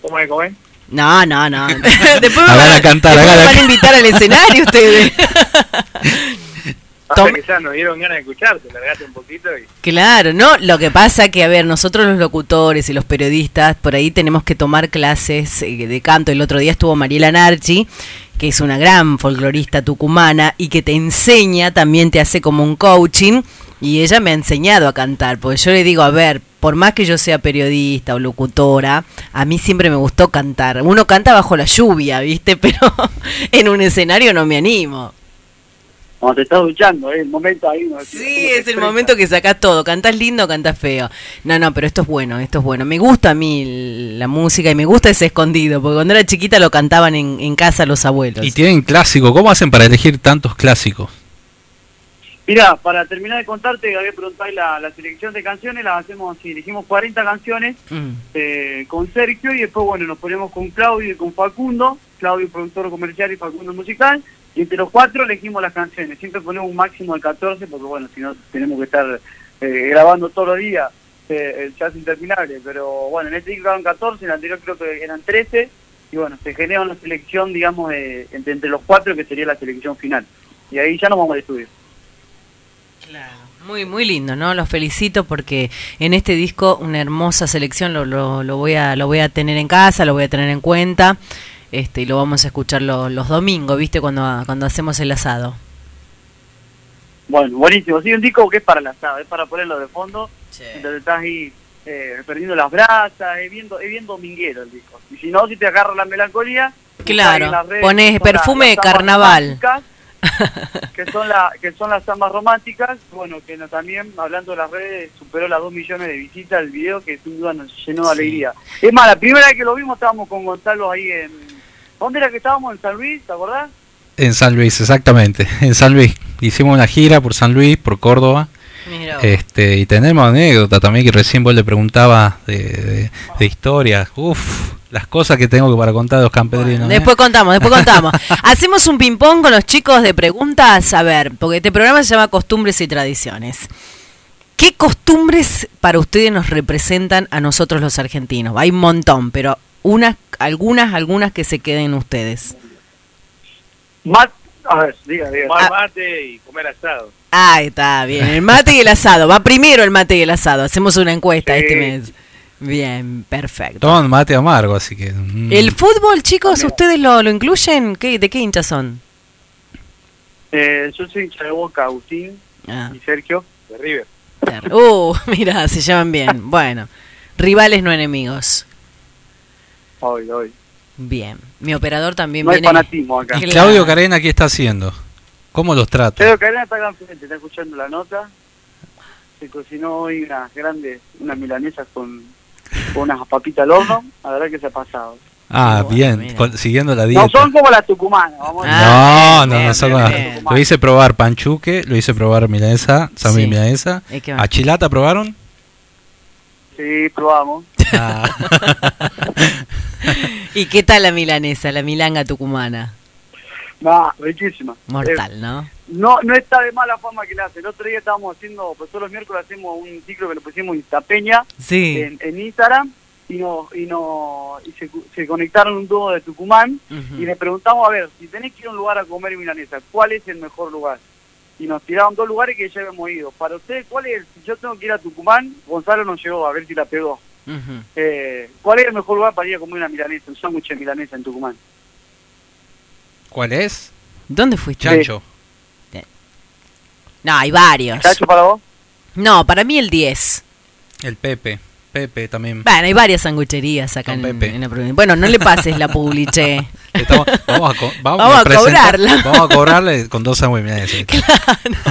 ¿Cómo es, cómo es? No, no, no. [laughs] Después me van a, cantar, después me van a invitar al escenario ustedes. [laughs] Tom- que ya nos dieron ganas de escucharte, largate un poquito y Claro, no, lo que pasa que, a ver, nosotros los locutores y los periodistas, por ahí tenemos que tomar clases eh, de canto. El otro día estuvo Mariela Narchi, que es una gran folclorista tucumana y que te enseña, también te hace como un coaching, y ella me ha enseñado a cantar, porque yo le digo, a ver, por más que yo sea periodista o locutora, a mí siempre me gustó cantar. Uno canta bajo la lluvia, ¿viste? [laughs] Pero en un escenario no me animo. Cuando te estás duchando, es el momento ahí. ¿no? Sí, es el momento que sacás todo. Cantás lindo, cantás feo. No, no, pero esto es bueno, esto es bueno. Me gusta a mí la música y me gusta ese escondido, porque cuando era chiquita lo cantaban en, en casa los abuelos. Y tienen clásico. ¿Cómo hacen para elegir tantos clásicos? Mira, para terminar de contarte, había preguntado la, la selección de canciones, las hacemos así, elegimos 40 canciones Mm. eh, con Sergio y después, bueno, nos ponemos con Claudio y con Facundo, Claudio productor comercial y Facundo musical, y entre los cuatro elegimos las canciones, siempre ponemos un máximo de 14 porque, bueno, si no tenemos que estar eh, grabando todos los días, eh, ya es interminable, pero bueno, en este disco quedaron 14, en el anterior creo que eran 13, y bueno, se genera una selección, digamos, entre, entre los cuatro que sería la selección final, y ahí ya nos vamos al estudio. Muy, muy lindo, ¿no? Los felicito porque en este disco una hermosa selección lo, lo, lo voy a lo voy a tener en casa, lo voy a tener en cuenta, este y lo vamos a escuchar lo- los domingos, ¿viste? Cuando cuando hacemos el asado. Bueno, buenísimo. Sí, un disco que es para el asado, es para ponerlo de fondo. Entonces estás ahí eh, perdiendo las brasas, es bien, es bien dominguero el disco. Y si no, si te agarra la melancolía... Claro, pones perfume de carnaval. [laughs] que son la, que son las zambas románticas, bueno, que no- también, hablando de las redes, superó las 2 millones de visitas el video, que sin duda nos llenó de alegría. Es más, la primera vez que lo vimos estábamos con Gonzalo ahí en... ¿Dónde era que estábamos? ¿En San Luis? ¿Te acordás? En San Luis, exactamente. En San Luis. Hicimos una gira por San Luis, por Córdoba. Este, y tenemos anécdota también que recién vos le preguntaba de, de, de historia. Uf, las cosas que tengo para contar de los campedrinos. ¿eh? Después contamos, después contamos. [laughs] Hacemos un ping-pong con los chicos de preguntas. A ver, porque este programa se llama Costumbres y Tradiciones. ¿Qué costumbres para ustedes nos representan a nosotros los argentinos? Hay un montón, pero unas, algunas, algunas que se queden ustedes. Mat a ver, diga, diga. Tomar mate y comer asado. Ah, está bien. El mate y el asado. Va primero el mate y el asado. Hacemos una encuesta Sí. este mes. Bien, perfecto. Toman mate amargo, así que. mm. El fútbol, chicos, ¿ustedes lo, lo incluyen? ¿Qué, ¿De qué hinchas son? Eh, yo soy hincha de Boca, Agustín Ah. y Sergio. De River. Uh, [laughs] mira, se llevan bien. [laughs] Bueno, rivales no enemigos. Hoy, hoy. Bien. Mi operador también No hay viene. fanatismo acá. ¿Y Claudio Carena qué está haciendo? ¿Cómo los trata? Sergio Carena está acá enfrente, está escuchando la nota. Se cocinó hoy unas grandes, unas milanesas con, con unas papitas al horno. La verdad que se ha pasado. Ah, bien, con- siguiendo la dieta. No son como las tucumanas, vamos a No, no, bien, no son bien, las- bien. Lo hice probar panchuque, lo hice probar milanesa, Sammy Sí. milanesa. ¿Y qué más? ¿A chilata probaron? Sí, probamos. Ah. [laughs] ¿Y qué tal la milanesa, la milanga tucumana? No, riquísima. Mortal. Eh, no no está de mala fama que le hace. El otro día estábamos haciendo, pues todos los miércoles hacemos un ciclo que lo pusimos Instapeña Sí. en, en Instagram y no y no y se, se conectaron un dúo de Tucumán y le preguntamos a ver si tenés que ir a un lugar a comer milanesa, ¿cuál es el mejor lugar? Y nos tiraron dos lugares que ya habíamos ido. Para ustedes, ¿cuál es? Si yo tengo que ir a Tucumán, Gonzalo nos llegó a ver si la pegó. Eh, ¿Cuál es el mejor lugar para ir a comer una milanesa, un sándwich de milanesa en Tucumán? ¿Cuál es? ¿Dónde fuiste? Chancho. No, hay varios. ¿Chacho para vos? No, para mí el 10. El Pepe. Pepe también. Bueno, hay varias sangucherías acá en, Pepe. en la provincia. Bueno, no le pases la publiché. [laughs] Estamos- vamos a, co- vamos Vamos a cobrarla. Vamos a cobrarle con dos sándwiches milanesas. [laughs]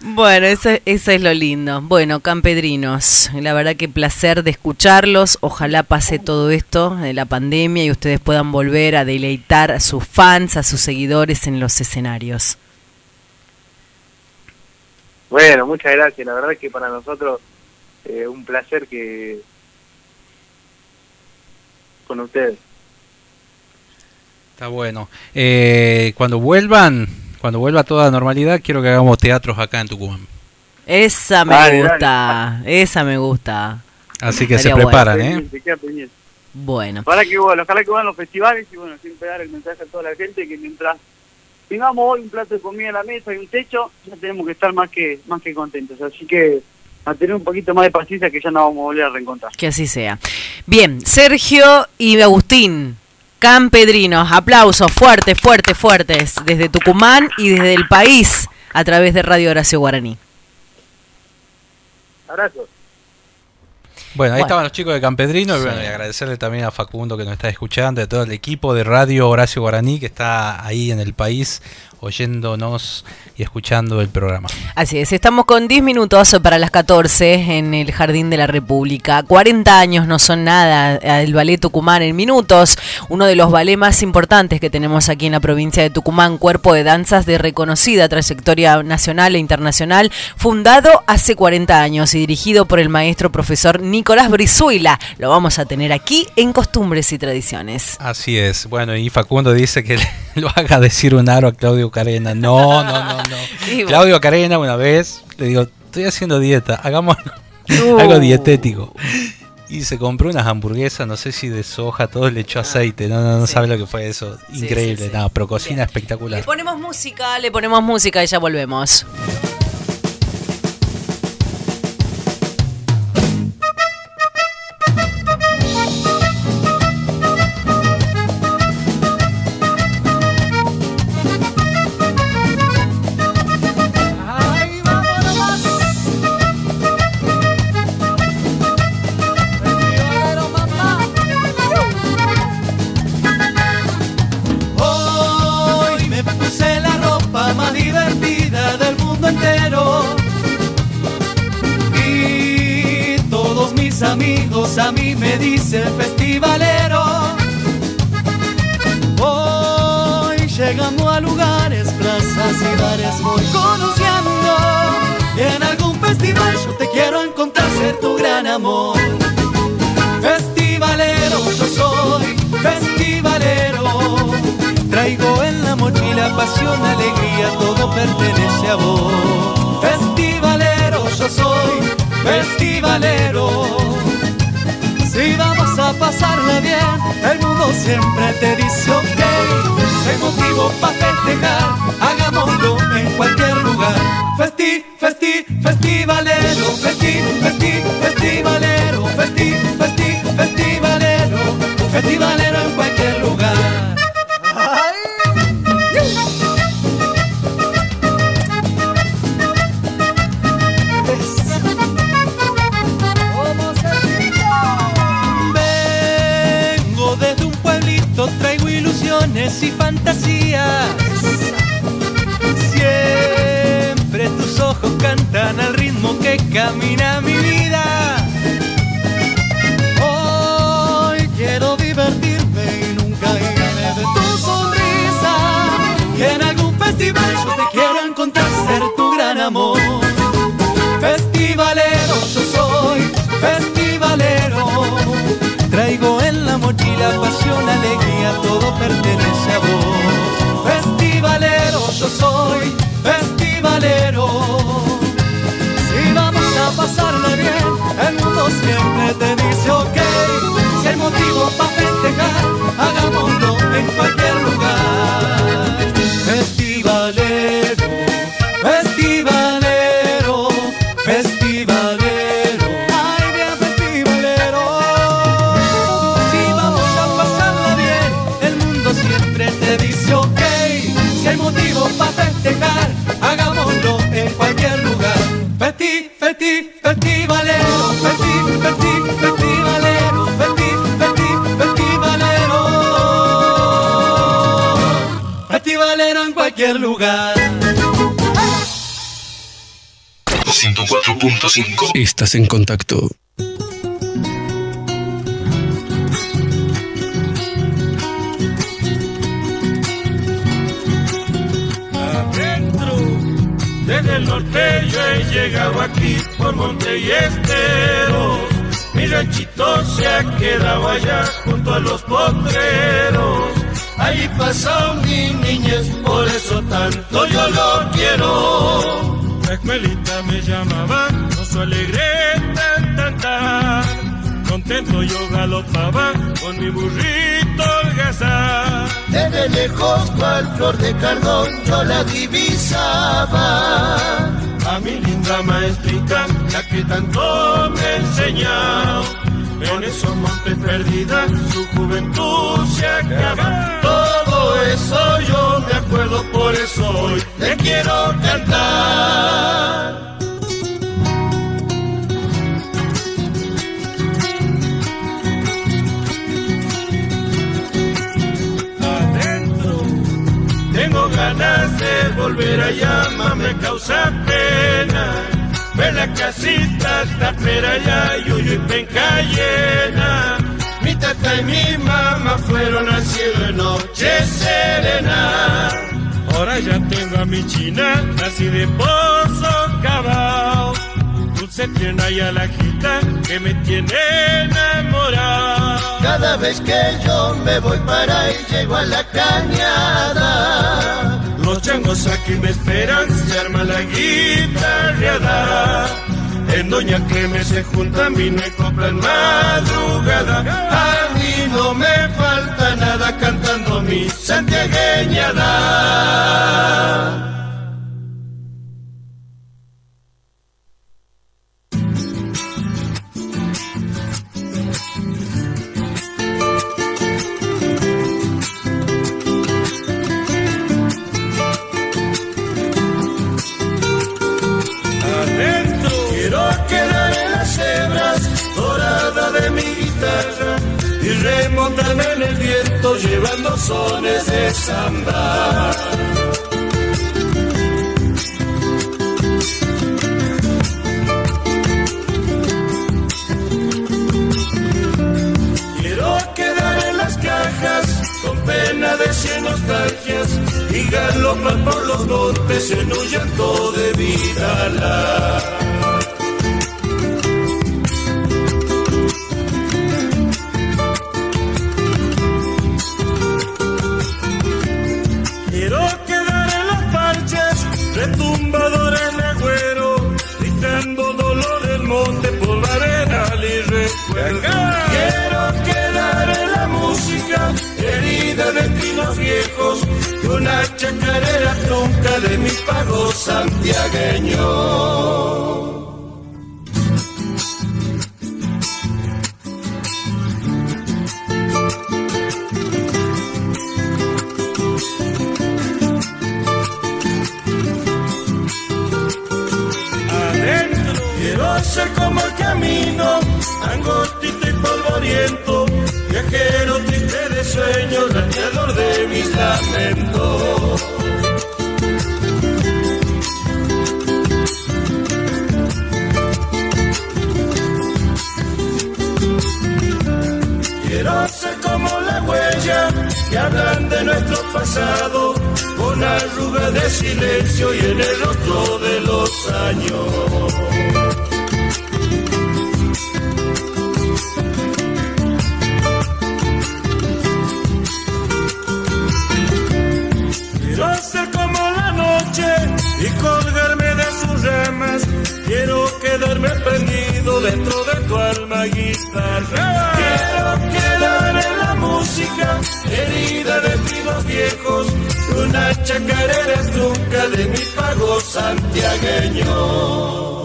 Bueno, eso, eso es lo lindo. Bueno, campedrinos, la verdad que placer de escucharlos. Ojalá pase todo esto de la pandemia y ustedes puedan volver a deleitar a sus fans, a sus seguidores en los escenarios. Bueno, muchas gracias. La verdad que para nosotros eh, un placer que con ustedes. Está bueno. Eh, cuando vuelvan, cuando vuelva toda la normalidad, quiero que hagamos teatros acá en Tucumán. Esa me Dale, gusta, esa me gusta. Así que Estaría se bueno. preparan, ¿eh? Pendiente, queda pendiente. Bueno, Ojalá que, bueno, ojalá que van los festivales y bueno, siempre dar el mensaje a toda la gente que mientras tengamos hoy un plato de comida en la mesa y un techo, ya tenemos que estar más que más que contentos. Así que a tener un poquito más de paciencia que ya nos vamos a volver a reencontrar. que así sea. Bien, Sergio y Agustín, campedrinos, aplausos fuertes, fuertes, fuertes, desde Tucumán y desde el país a través de Radio Horacio Guaraní. Abrazos. Bueno, ahí Bueno. estaban los chicos de Campedrino. y bueno, y agradecerle también a Facundo que nos está escuchando, a todo el equipo de Radio Horacio Guaraní que está ahí en el país oyéndonos y escuchando el programa. Así es, estamos con 10 minutos para las 14 en el Jardín de la República. 40 años no son nada, el Ballet Tucumán en minutos, uno de los ballets más importantes que tenemos aquí en la provincia de Tucumán, cuerpo de danzas de reconocida trayectoria nacional e internacional, fundado hace 40 años y dirigido por el maestro profesor Nicolás Brizuela. Lo vamos a tener aquí en Costumbres y Tradiciones. Así es, bueno, y Facundo dice que [laughs] lo haga decir un aro a Claudio Carena. No, no, no, no. [laughs] Claudio Carena una vez le digo, estoy haciendo dieta, hagamos algo dietético. Y se compró unas hamburguesas, no sé si de soja, todo le echó aceite, no, no, no sabe lo que fue eso. Increíble, nada, pero cocina espectacular. Le ponemos música, le ponemos música y ya volvemos. Bares, voy conociendo. En algún festival yo te quiero encontrar, ser tu gran amor. Festivalero, yo soy festivalero. Traigo en la mochila pasión, alegría, todo pertenece a vos. Festivalero, yo soy festivalero. Si vamos a pasarla bien, el mundo siempre te dice ok. Hay motivo para festejar, hagámoslo en cualquier pasarla el mundo siempre te dice ok. Si hay motivo para festejar, hagámoslo en cualquier cualquier lugar. 104.5 Estás en contacto. adentro. Desde el norte yo he llegado aquí por monte y esteros. Mi ranchito se ha quedado allá junto a los potreros. Allí pasó mi niñez, por eso tanto yo lo quiero. La escuelita me llamaba, no su alegre tan tan tan. Contento yo galopaba con mi burrito holgazán. Desde lejos cual flor de cardón yo la divisaba. A mi linda maestrita, la que tanto me ha enseñado. En esos montes perdida, su juventud se acaba. Todo eso yo me acuerdo, por eso hoy te quiero cantar. Adentro tengo ganas de volver allá, me causa pena. Ver la casita, tapera ya, yuyu y penca llena. Mi tata y mi mamá fueron al cielo en noche serena. Ahora ya tengo a mi china, así de pozo cabal. Dulce tierna y a la gita que me tiene enamorado. Cada vez que yo me voy para ahí llego a la cañada. Los changos aquí me esperan, se arma la guitarreada. Doña Clemen se juntan vino y copla en madrugada. A mí no me falta nada cantando mi santiagueñada. Viento llevando sones de samba. Quiero quedar en las cajas con pena de cien nostalgias y galopar por los montes en un llanto de vida. Viejos, una chacarera trunca de mi pago santiagueño. ser como el camino, angostito y polvoriento, viajero triste de sueños, de mis lamentos. Quiero ser como la huella que hablan de nuestro pasado, con arruga de silencio y en el rostro de los años. Quiero quedarme prendido dentro de tu alma guitarra. Quiero quedar en la música, herida de trinos viejos, una chacarera trunca de mi pago santiagueño.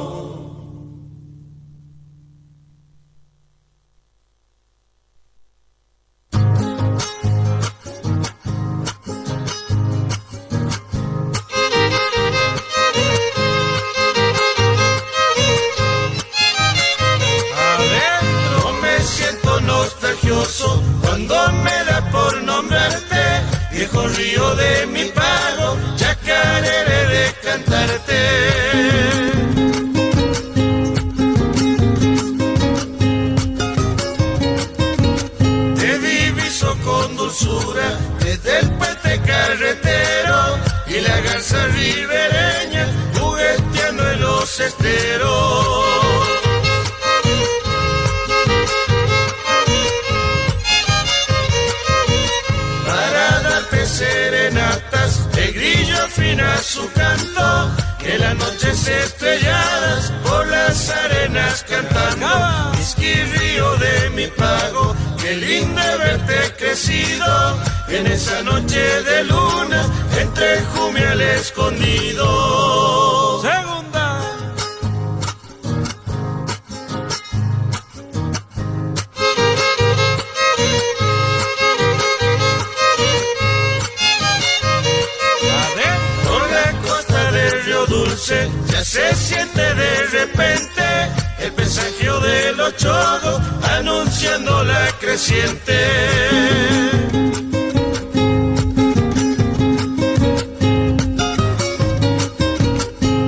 Serenatas de grillo afina su canto que las noches estrelladas por las arenas cantando. Whisky de mi pago qué lindo verte crecido. En esa noche de luna entre el jumial escondido Se siente de repente el presagio de los chogos anunciando la creciente.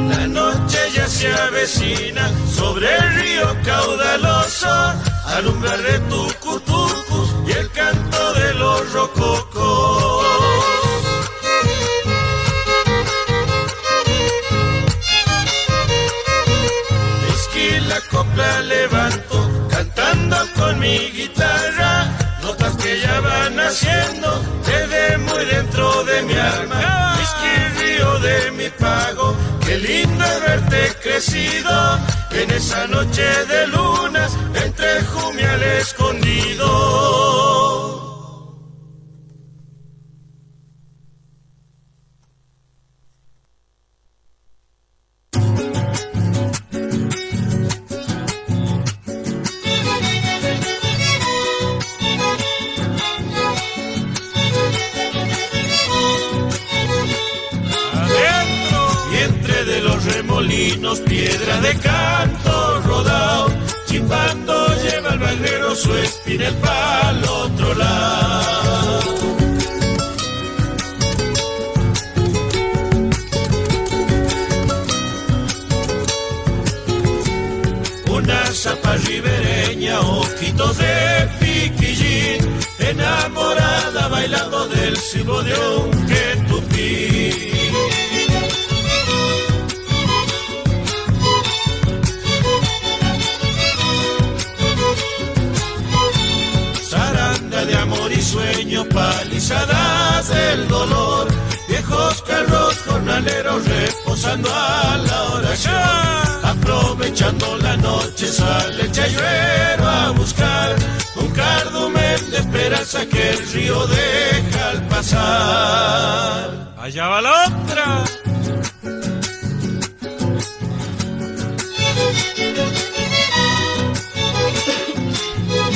La noche ya se avecina sobre el río caudaloso, alumbra de tucutucus y el canto de los rococos. De mi pago, qué lindo verte crecido en esa noche de lunas entre jumial escondido. De canto rodao chimbando lleva el bailero su espinel pa'l otro lado. Una zapa ribereña ojitos de piquillín enamorada bailando del silbo de un ketupí sueño, palizadas del dolor, viejos carros jornaleros reposando a la oración, aprovechando la noche sale el chayuero a buscar un cardumen de esperanza que el río deja al pasar. Allá va la otra.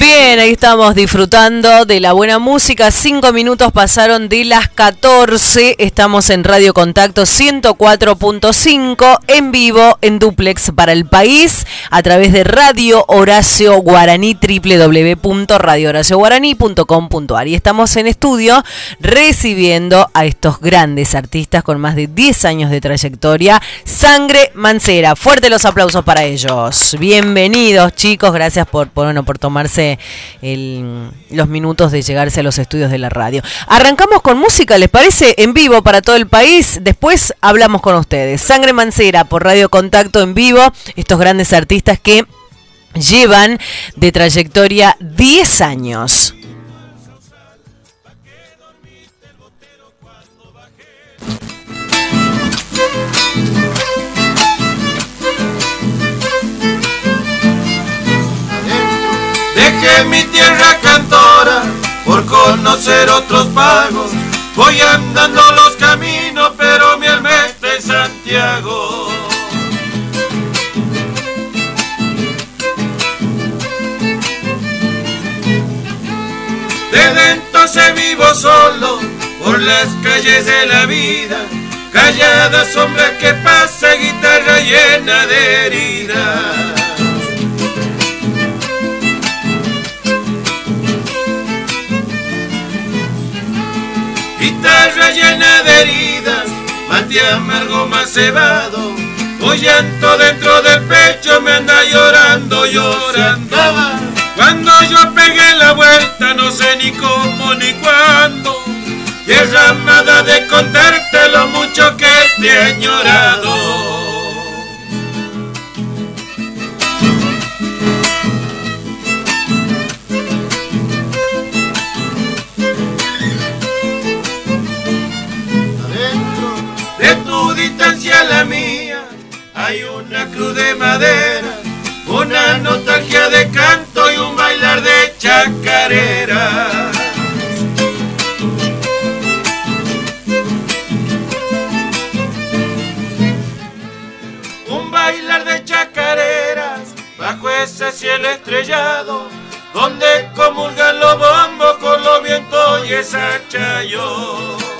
Bien, ahí estamos disfrutando de la buena música. Cinco minutos pasaron de las 14. Estamos en Radio Contacto 104.5 en vivo en duplex para el país a través de Radio Horacio Guaraní www.radiohoracioguaraní.com.ar y estamos en estudio recibiendo a estos grandes artistas con más de 10 años de trayectoria. Sangre Mancera. Fuerte los aplausos para ellos. Bienvenidos chicos, gracias por, por, bueno, por tomarse los minutos de llegarse a los estudios de la radio. Arrancamos con música, ¿les parece? En vivo para todo el país. Después hablamos con ustedes. Sangre Mancera por Radio Contacto en vivo. Estos grandes artistas que llevan de trayectoria 10 años. Dejé mi tierra cantora por conocer otros pagos. Voy andando los caminos, pero mi alma está en Santiago. Desde entonces vivo solo por las calles de la vida. Callada sombra que pasa, guitarra llena de heridas. Guitarra llena de heridas, mate amargo más cebado, hoy llanto dentro del pecho me anda llorando, llorando. Cuando yo pegué la vuelta no sé ni cómo ni cuándo, tierra amada de contarte lo mucho que te he añorado. A la mía hay una cruz de madera, una nostalgia de canto y un bailar de chacarera. Un bailar de chacareras bajo ese cielo estrellado, donde comulgan los bombos con los vientos y esa chayo.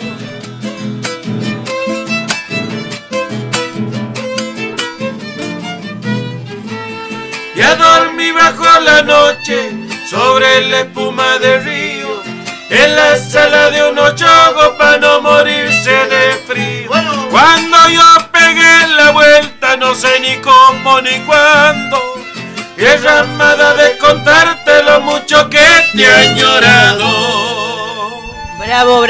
dormí bajo la noche sobre la espuma del río, en la sala de un ochogo para no morirse de frío. Cuando yo pegué la vuelta, no sé ni cómo ni cuándo, y es ramada de contarte lo mucho que te ha añorado. Bravo,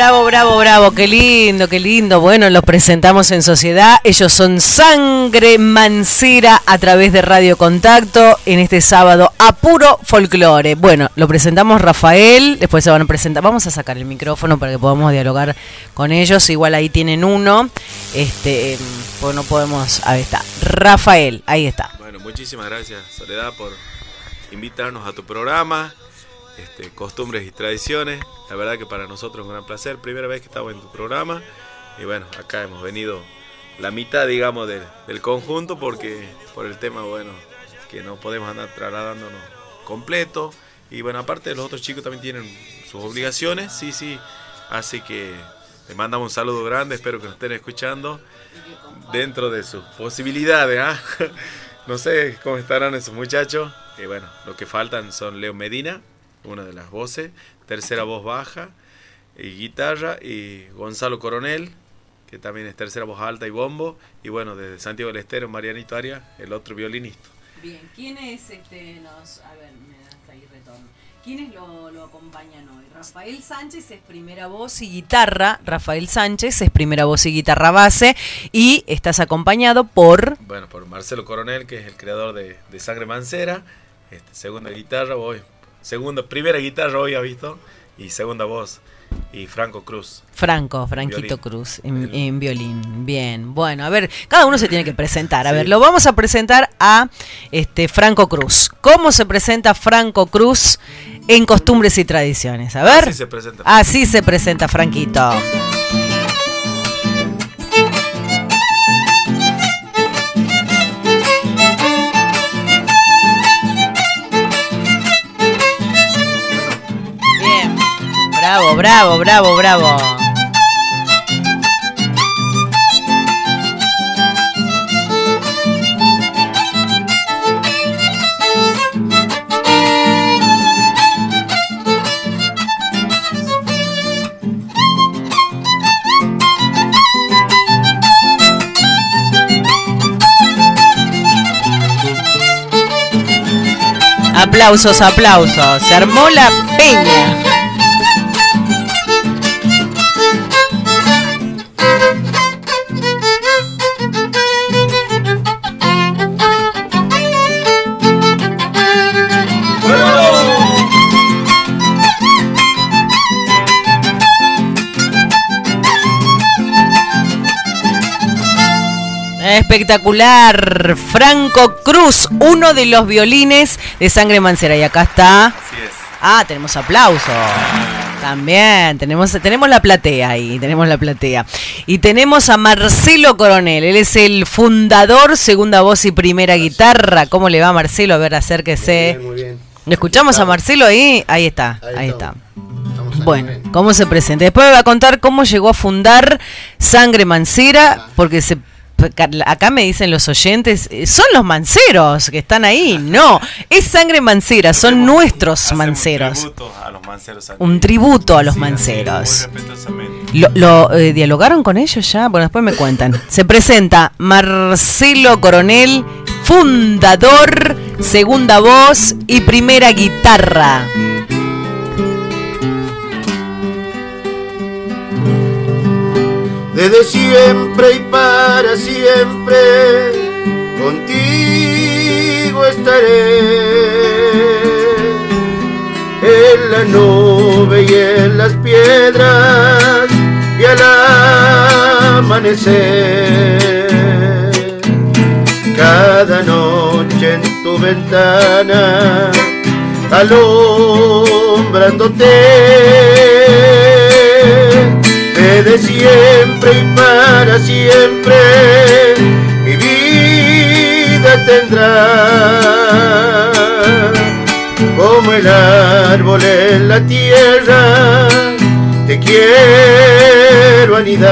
bravo, qué lindo, qué lindo. Bueno, los presentamos en sociedad. Ellos son Sangre Mancera a través de Radio Contacto en este sábado a puro folclore. Bueno, lo presentamos Rafael, después se van a presentar. Vamos a sacar el micrófono para que podamos dialogar con ellos. Igual ahí tienen uno. Este, pues no podemos. Ahí está. Rafael, ahí está. Bueno, muchísimas gracias, Soledad, por invitarnos a tu programa, este, Costumbres y Tradiciones. La verdad que para nosotros es un gran placer. Primera vez que estamos en tu programa. Y bueno, acá hemos venido la mitad, digamos, del, conjunto porque por el tema, bueno, que no podemos andar trasladándonos completo. Y bueno, aparte los otros chicos también tienen sus obligaciones, sí, sí. Así que les mandamos un saludo grande, espero que nos estén escuchando dentro de sus posibilidades. ¿ah? [laughs] No sé cómo estarán esos muchachos. Y bueno, lo que faltan son Leo Medina, una de las voces, tercera voz baja y guitarra, y Gonzalo Coronel, que también es tercera voz alta y bombo, y bueno, desde Santiago del Estero, Marianito Arias, el otro violinista. Bien, ¿quiénes este, nos. A ver, me das ahí retorno. ¿Quiénes lo, lo acompañan hoy? Rafael Sánchez es primera voz y guitarra. Rafael Sánchez es primera voz y guitarra base. Y estás acompañado por. Bueno, por Marcelo Coronel, que es el creador de, de Sangre Mancera, este, segunda guitarra, voy, segunda, primera guitarra hoy ha visto, y segunda voz, y Franco Cruz. Franco, Franquito Violín. Cruz, en, en violín. Bien, bueno, a ver, cada uno se tiene que presentar. A ver, lo vamos a presentar a este Franco Cruz. ¿Cómo se presenta Franco Cruz en costumbres y tradiciones? A ver. Así se presenta. Así se presenta Franquito. Bravo, bravo, bravo, bravo. Aplausos, aplausos. Se armó la peña. Espectacular. Franco Cruz, uno de los violines de Sangre Mancera. Y acá está. Ah, tenemos aplausos. También, tenemos, tenemos la platea ahí, tenemos la platea. Y tenemos a Marcelo Coronel, él es el fundador, segunda voz y primera guitarra. ¿Cómo le va Marcelo? A ver, acérquese. Muy bien. ¿Le escuchamos a Marcelo ahí? Ahí está, ahí, está. Bueno, ¿cómo se presenta? Después me va a contar cómo llegó a fundar Sangre Mancera, porque se acá me dicen los oyentes, eh, son los manceros que están ahí. No, es Sangre Mancera, son nuestros manceros. Tributo a los manceros. Un tributo a los manceros. ¿Lo, lo, eh, dialogaron con ellos ya? Bueno, después me cuentan. Se presenta Marcelo Coronel, fundador, segunda voz y primera guitarra. Desde siempre y para siempre contigo estaré. En la nube y en las piedras y al amanecer. Cada noche en tu ventana alumbrándote desde siempre y para siempre. Mi vida tendrá como el árbol en la tierra. Te quiero anidar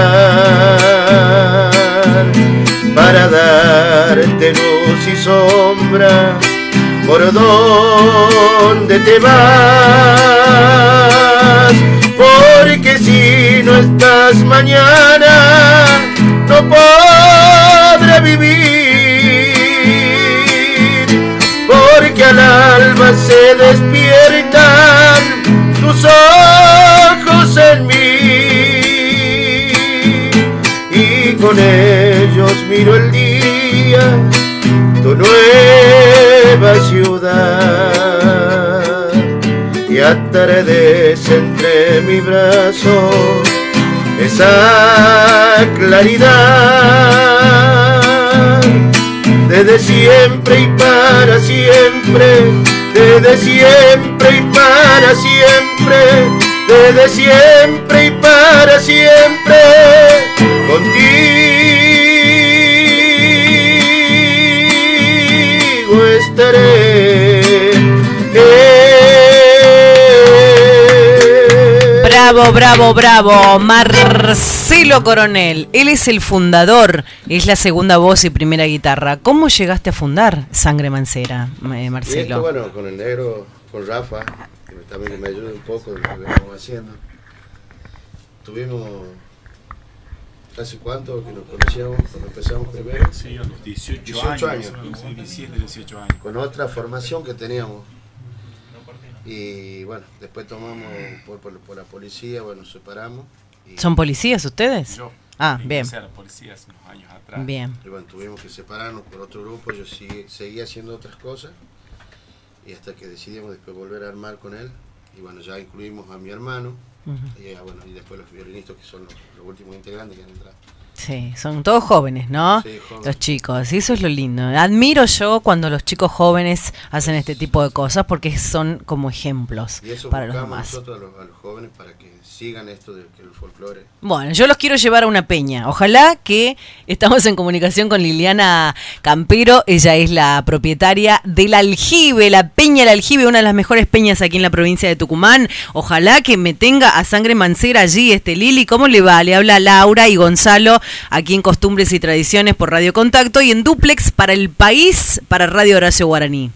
para darte luz y sombra por donde te vas porque si no estás mañana no podré vivir. Porque al alba se despiertan tus ojos en mí. Con ellos miro el día, tu nueva ciudad. Y atardece entre mi brazo esa claridad. Desde siempre y para siempre, desde siempre y para siempre, desde siempre y para siempre, Bravo, bravo, bravo. Marcelo Coronel. Él es el fundador, es la segunda voz y primera guitarra. ¿Cómo llegaste a fundar Sangre Mancera, eh, Y esto, Marcelo? bueno, con el negro, con Rafa, que también me ayuda un poco en lo que estamos haciendo. Tuvimos, ¿hace cuánto que nos conocíamos cuando empezamos primero? Sí, a los 18, 18 años. años. Sí, 17, 18 años. Con otra formación que teníamos. Y bueno, después tomamos por, por- por la policía, bueno, nos separamos. y- ¿Son policías ustedes? Yo. Ah, bien. Ingresé a la policía hace unos años atrás. Bien. Y bueno, tuvimos que separarnos por otro grupo, yo sigue- seguía haciendo otras cosas. Y hasta que decidimos después volver a armar con él. Y bueno, ya incluimos a mi hermano. Ujú. y, ah, bueno, y después los violinistas que son los, los últimos integrantes que han entrado. Sí, son todos jóvenes, ¿no? Sí, jóvenes. Los chicos, y eso es lo lindo. Admiro yo cuando los chicos jóvenes hacen este tipo de cosas porque son como ejemplos Y eso para los demás. nosotros a los, a los jóvenes para que sigan esto del folclore. Bueno, yo los quiero llevar a una peña. Ojalá que estamos en comunicación con Liliana Campero. Ella es la propietaria del Aljibe, la Peña del Aljibe, una de las mejores peñas aquí en la provincia de Tucumán. Ojalá que me tenga a sangre mancera allí, este Lili. ¿Cómo le va? Le habla Laura y Gonzalo aquí en Costumbres y Tradiciones por Radio Contacto y en Duplex para el país, para Radio Horacio Guaraní.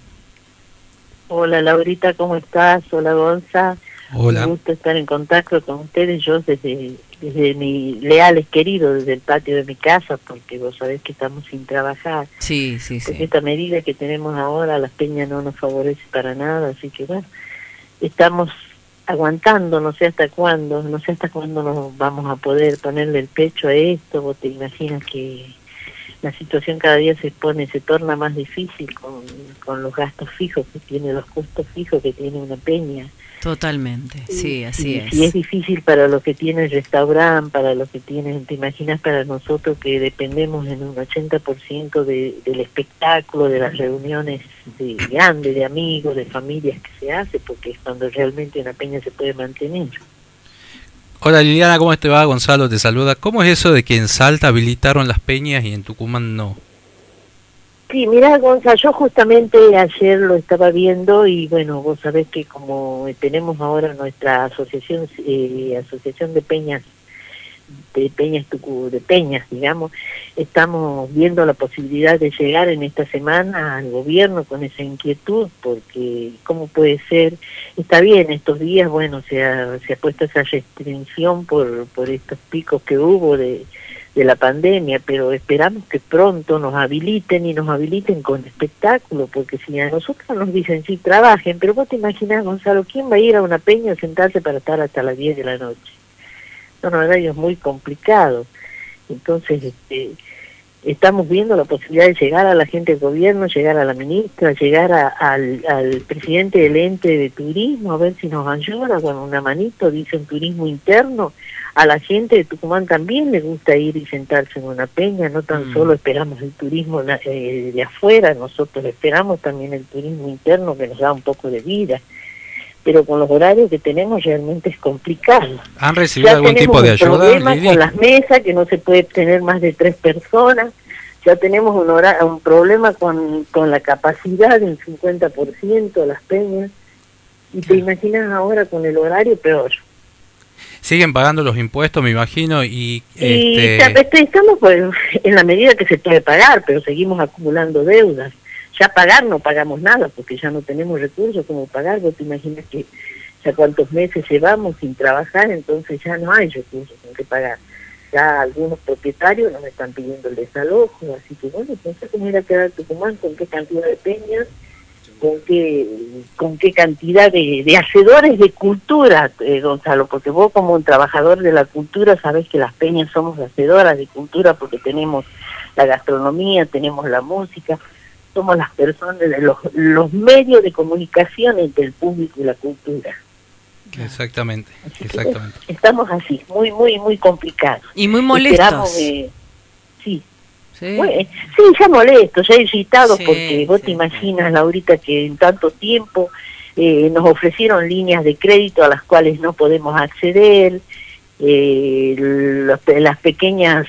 Hola Laurita, ¿cómo estás? Hola Gonza. Hola. Un gusto estar en contacto con ustedes. Yo desde, desde mi leales querido, desde el patio de mi casa, porque vos sabés que estamos sin trabajar. Sí, sí, sí. esta medida que tenemos ahora, las peñas no nos favorece para nada, así que bueno, estamos aguantando, no sé hasta cuándo, no sé hasta cuándo nos vamos a poder ponerle el pecho a esto, vos te imaginas que la situación cada día se pone, se torna más difícil con, con los gastos fijos que tiene, los costos fijos que tiene una peña. Totalmente, sí, así y, es. y es difícil para los que tienen restaurante, para los que tienen, te imaginas para nosotros que dependemos en un 80% de, del espectáculo, de las reuniones de grandes, de amigos, de familias que se hace, porque es cuando realmente una peña se puede mantener. Hola Liliana, ¿cómo te va? Gonzalo te saluda. ¿Cómo es eso de que en Salta habilitaron las peñas y en Tucumán no? Sí, mira, Gonza, yo justamente ayer lo estaba viendo y bueno, vos sabés que como tenemos ahora nuestra asociación, eh, asociación de peñas, de peñas de peñas, digamos, estamos viendo la posibilidad de llegar en esta semana al gobierno con esa inquietud, porque cómo puede ser, está bien, estos días, bueno, se ha, se ha puesto esa restricción por, por estos picos que hubo de, de la pandemia, pero esperamos que pronto nos habiliten y nos habiliten con espectáculo, porque si a nosotros nos dicen sí, trabajen, pero vos te imaginas, Gonzalo, ¿quién va a ir a una peña a sentarse para estar hasta las 10 de la noche? Son horarios muy complicados. Entonces, este, estamos viendo la posibilidad de llegar a la gente del gobierno, llegar a la ministra, llegar al, al presidente del ente de turismo, a ver si nos ayuda con una manito, dicen turismo interno. A la gente de Tucumán también le gusta ir y sentarse en una peña, no tan Mm. solo esperamos el turismo eh, de afuera, nosotros esperamos también el turismo interno que nos da un poco de vida. Pero con los horarios que tenemos realmente es complicado. ¿Han recibido Ya algún tipo de ayuda, problema Lili? con las mesas, que no se puede tener más de tres personas. Ya tenemos un, hora- un problema con, con la capacidad del 50% de las peñas. Y te imaginas ahora con el horario peor. Siguen pagando los impuestos, me imagino, y Y este, estamos pues, en la medida que se puede pagar, pero seguimos acumulando deudas. Ya pagar no pagamos nada porque ya no tenemos recursos como pagar. Vos te imaginas que ya cuántos meses llevamos sin trabajar, entonces ya no hay recursos con que pagar. Ya algunos propietarios nos están pidiendo el desalojo, así que bueno, no sé cómo ir a quedar Tucumán, con qué cantidad de peñas con qué, con qué cantidad de, de hacedores de cultura, eh, Gonzalo, porque vos como un trabajador de la cultura sabés que las peñas somos hacedoras de cultura porque tenemos la gastronomía, tenemos la música, somos las personas, los, los medios de comunicación entre el público y la cultura. Exactamente, exactamente. Estamos así, muy, muy, muy complicados. Y muy Esperamos, molestos. eh, sí. Sí. Bueno, sí, ya molestos, ya irritados, Sí, porque vos te imaginas, Laurita, que en tanto tiempo eh, nos ofrecieron líneas de crédito a las cuales no podemos acceder, eh, los, las pequeñas,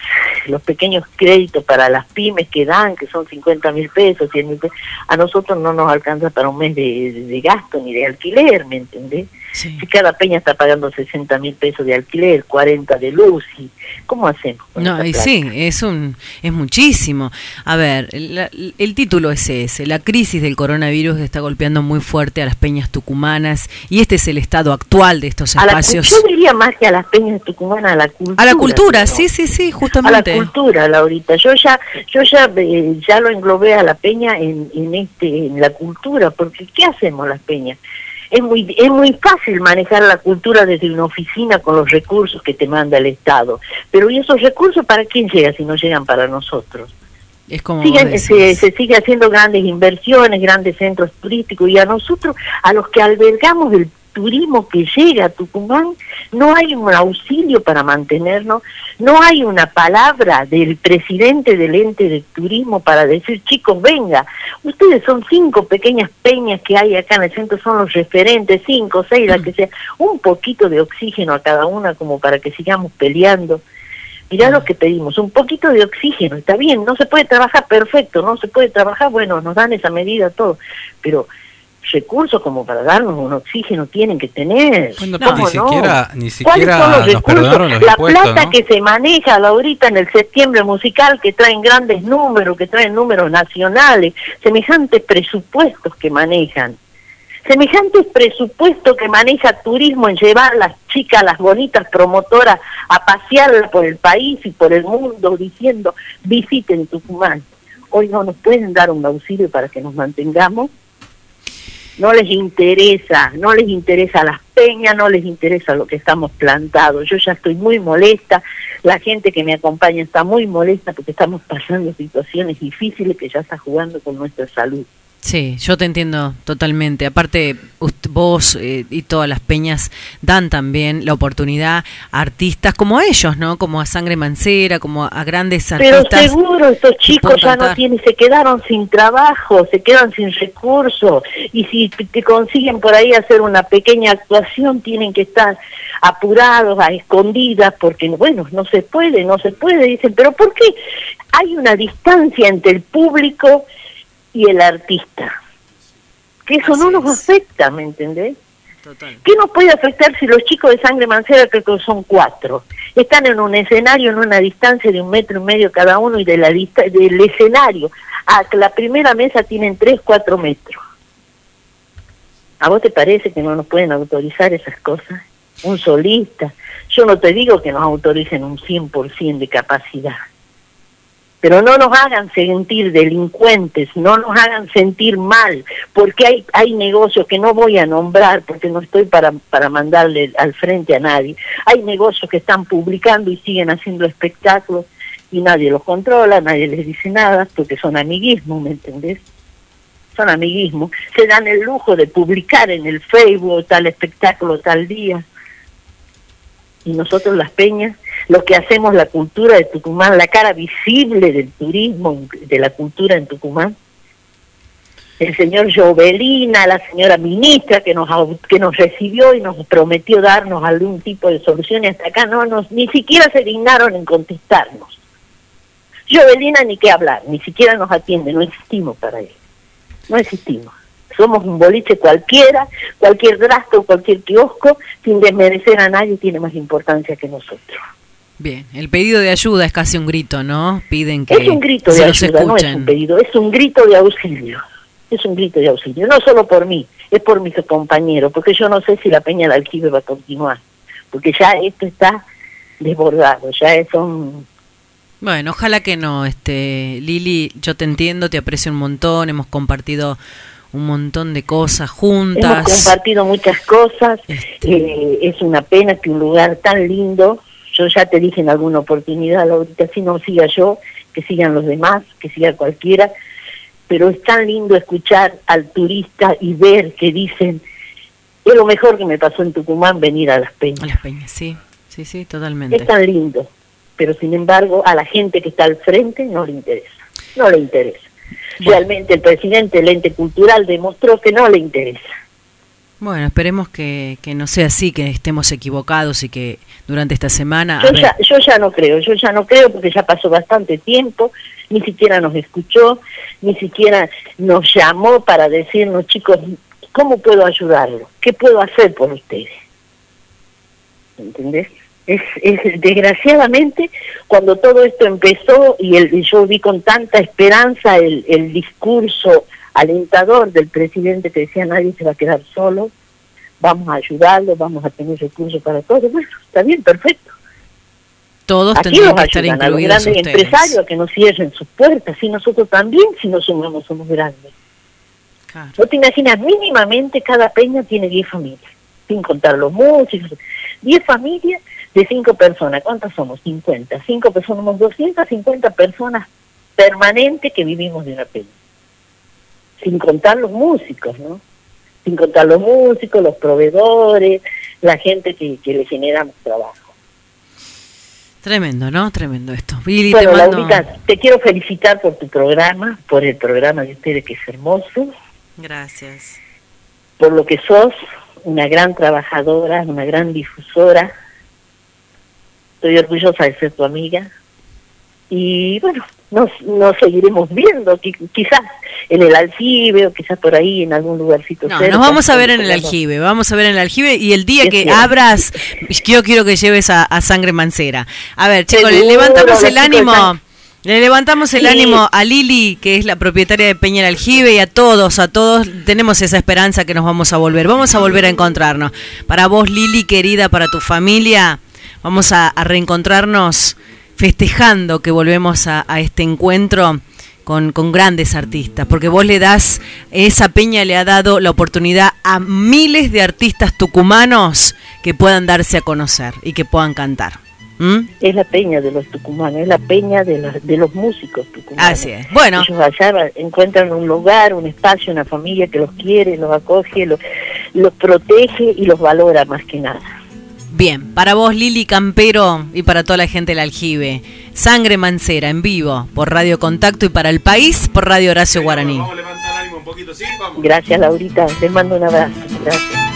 los pequeños créditos para las pymes que dan, que son 50 mil pesos, 100 mil pesos, a nosotros no nos alcanza para un mes de, de- de gasto ni de alquiler, ¿me entendés? Si cada peña está pagando 60 mil pesos de alquiler, 40 de luz, y ¿cómo hacemos? con No, y sí, es un es muchísimo. A ver, la- el título es ese, la crisis del coronavirus está golpeando muy fuerte a las peñas tucumanas y este es el estado actual de estos A la cu- espacios. yo diría más que a las peñas tucumanas, a la cultura. A la cultura, ¿no? sí, sí, sí, a la justamente. cultura, Laurita. Yo ya, yo ya, eh, ya lo englobé a la peña en, en este, en la cultura, porque ¿qué hacemos las peñas? Es muy, es muy fácil manejar la cultura desde una oficina con los recursos que te manda el Estado. Pero ¿y esos recursos para quién llegan si no llegan para nosotros? Es como se, se sigue haciendo grandes inversiones, grandes centros turísticos y a nosotros, a los que albergamos el turismo que llega a Tucumán, no hay un auxilio para mantenernos, no hay una palabra del presidente del ente de turismo para decir, chicos, venga, ustedes son cinco pequeñas peñas que hay acá en el centro, son los referentes, cinco, seis, la que sea, un poquito de oxígeno a cada una como para que sigamos peleando. Mirá lo que pedimos, un poquito de oxígeno, está bien, no se puede trabajar perfecto, no se puede trabajar, bueno, nos dan esa medida todo, pero recursos como para darnos un oxígeno tienen que tener. Bueno, pero ¿Cómo ni no? siquiera, ni ¿Cuáles siquiera son los nos recursos? perdonaron los La plata ¿no? que se maneja ahorita en el septiembre musical, que traen grandes números, que traen números nacionales, semejantes presupuestos que manejan. Semejantes presupuestos que maneja turismo en llevar a las chicas, las bonitas promotoras, a pasearlas por el país y por el mundo diciendo visiten Tucumán. Hoy no nos pueden dar un auxilio para que nos mantengamos. No les interesa, no les interesa las peñas, no les interesa lo que estamos plantados. Yo ya estoy muy molesta, la gente que me acompaña está muy molesta porque estamos pasando situaciones difíciles que ya está jugando con nuestra salud. Sí, yo te entiendo totalmente. Aparte, vos eh, y todas las peñas dan también la oportunidad a artistas como ellos, ¿no? Como a Sangre Mancera, como a grandes Pero artistas. seguro estos chicos ya no tienen, se quedaron sin trabajo, se quedan sin recursos y si te consiguen por ahí hacer una pequeña actuación tienen que estar apurados, a escondidas, porque bueno, no se puede, no se puede, dicen, pero ¿por qué hay una distancia entre el público y el artista? Que eso no nos afecta, ¿me entendés? ¿Qué nos puede afectar si los chicos de sangre mancera, creo que son cuatro, están en un escenario en una distancia de un metro y medio cada uno y de la dista- del escenario a la primera mesa tienen tres, cuatro metros? ¿A vos te parece que no nos pueden autorizar esas cosas? Un solista. Yo no te digo que nos autoricen un 100% de capacidad. Pero no nos hagan sentir delincuentes, no nos hagan sentir mal, porque hay, hay negocios que no voy a nombrar, porque no estoy para, para mandarle al frente a nadie. Hay negocios que están publicando y siguen haciendo espectáculos y nadie los controla, nadie les dice nada, porque son amiguismo, ¿me entendés? Son amiguismo. Se dan el lujo de publicar en el Facebook tal espectáculo tal día. Y nosotros las peñas, lo que hacemos la cultura de Tucumán, la cara visible del turismo, de la cultura en Tucumán. El señor Jovelina, la señora ministra que nos que nos recibió y nos prometió darnos algún tipo de solución y hasta acá no nos ni siquiera se dignaron en contestarnos. Jovelina ni qué hablar, ni siquiera nos atiende, no existimos para él. No existimos. Somos un boliche cualquiera, cualquier rastro, cualquier kiosco, sin desmerecer a nadie, tiene más importancia que nosotros. Bien, el pedido de ayuda es casi un grito, ¿no? Piden que Es un grito de ayuda, no es un pedido, es un grito de auxilio. Es un grito de auxilio, no solo por mí, es por mis compañeros, porque yo no sé si la Peña del Aljibe va a continuar, porque ya esto está desbordado, ya son Bueno, ojalá que no, este, Lili, yo te entiendo, te aprecio un montón, hemos compartido un montón de cosas Hemos juntas. compartido muchas cosas. Este. eh, es una pena que un lugar tan lindo, yo ya te dije en alguna oportunidad, ahorita si no siga yo, que sigan los demás, que siga cualquiera, pero es tan lindo escuchar al turista y ver que dicen, es lo mejor que me pasó en Tucumán venir a Las Peñas. A las peñas, sí, sí, sí, totalmente. Es tan lindo, pero sin embargo a la gente que está al frente no le interesa, no le interesa. Realmente el presidente del ente cultural demostró que no le interesa. Bueno, esperemos que, que no sea así, que estemos equivocados y que durante esta semana... Yo ya, yo ya no creo, yo ya no creo porque ya pasó bastante tiempo, ni siquiera nos escuchó, ni siquiera nos llamó para decirnos, chicos, ¿cómo puedo ayudarlo? ¿Qué puedo hacer por ustedes? ¿Entendés? Es, es desgraciadamente cuando todo esto empezó y el, yo vi con tanta esperanza el, el discurso alentador del presidente que decía nadie se va a quedar solo, vamos a ayudarlo, vamos a tener recursos para todos. Bueno, está bien, perfecto. todos Aquí nos que estar a los incluidos grandes ustedes. empresarios que nos cierren sus puertas, y nosotros también, si nos sumamos, somos grandes. No te imaginas, mínimamente cada peña tiene 10 familias, sin contar los músicos. 10 familias de 5 personas. ¿Cuántas somos? 50. 5 personas, somos 250 personas permanentes que vivimos de una peña. Sin contar los músicos, ¿no? Sin contar los músicos, los proveedores, la gente que, que le generamos trabajo. Tremendo, ¿no? Tremendo esto. Billy, bueno, te mando... Laurita, te quiero felicitar por tu programa, por el programa de ustedes que es hermoso, Gracias. por lo que sos, una gran trabajadora, una gran difusora. Estoy orgullosa de ser tu amiga. Y bueno, nos, nos seguiremos viendo, qui- quizás en el aljibe o quizás por ahí en algún lugarcito No, cerca. nos vamos a ver en el aljibe, vamos a ver en el aljibe y el día Es que cierto. abras, yo quiero que lleves a, a Sangre Mancera. A ver, chicos, le levantamos el ánimo, le levantamos el Sí. ánimo a Lili, que es la propietaria de Peña el Aljibe, y a todos, a todos tenemos esa esperanza que nos vamos a volver, vamos a volver a encontrarnos. Para vos, Lili, querida, para tu familia, vamos a, a reencontrarnos festejando que volvemos a, a este encuentro con, con grandes artistas, porque vos le das, esa peña le ha dado la oportunidad a miles de artistas tucumanos que puedan darse a conocer y que puedan cantar. ¿Mm? Es la peña de los tucumanos, es la peña de, los- de los músicos tucumanos. Así es. Bueno. Ellos allá encuentran un lugar, un espacio, una familia que los quiere, los acoge, los, los protege y los valora más que nada. Bien, para vos Lili Campero y para toda la gente del aljibe, Sangre Mancera en vivo por Radio Contacto y para el país por Radio Horacio Guaraní. Gracias, Laurita. Les mando un abrazo. Gracias.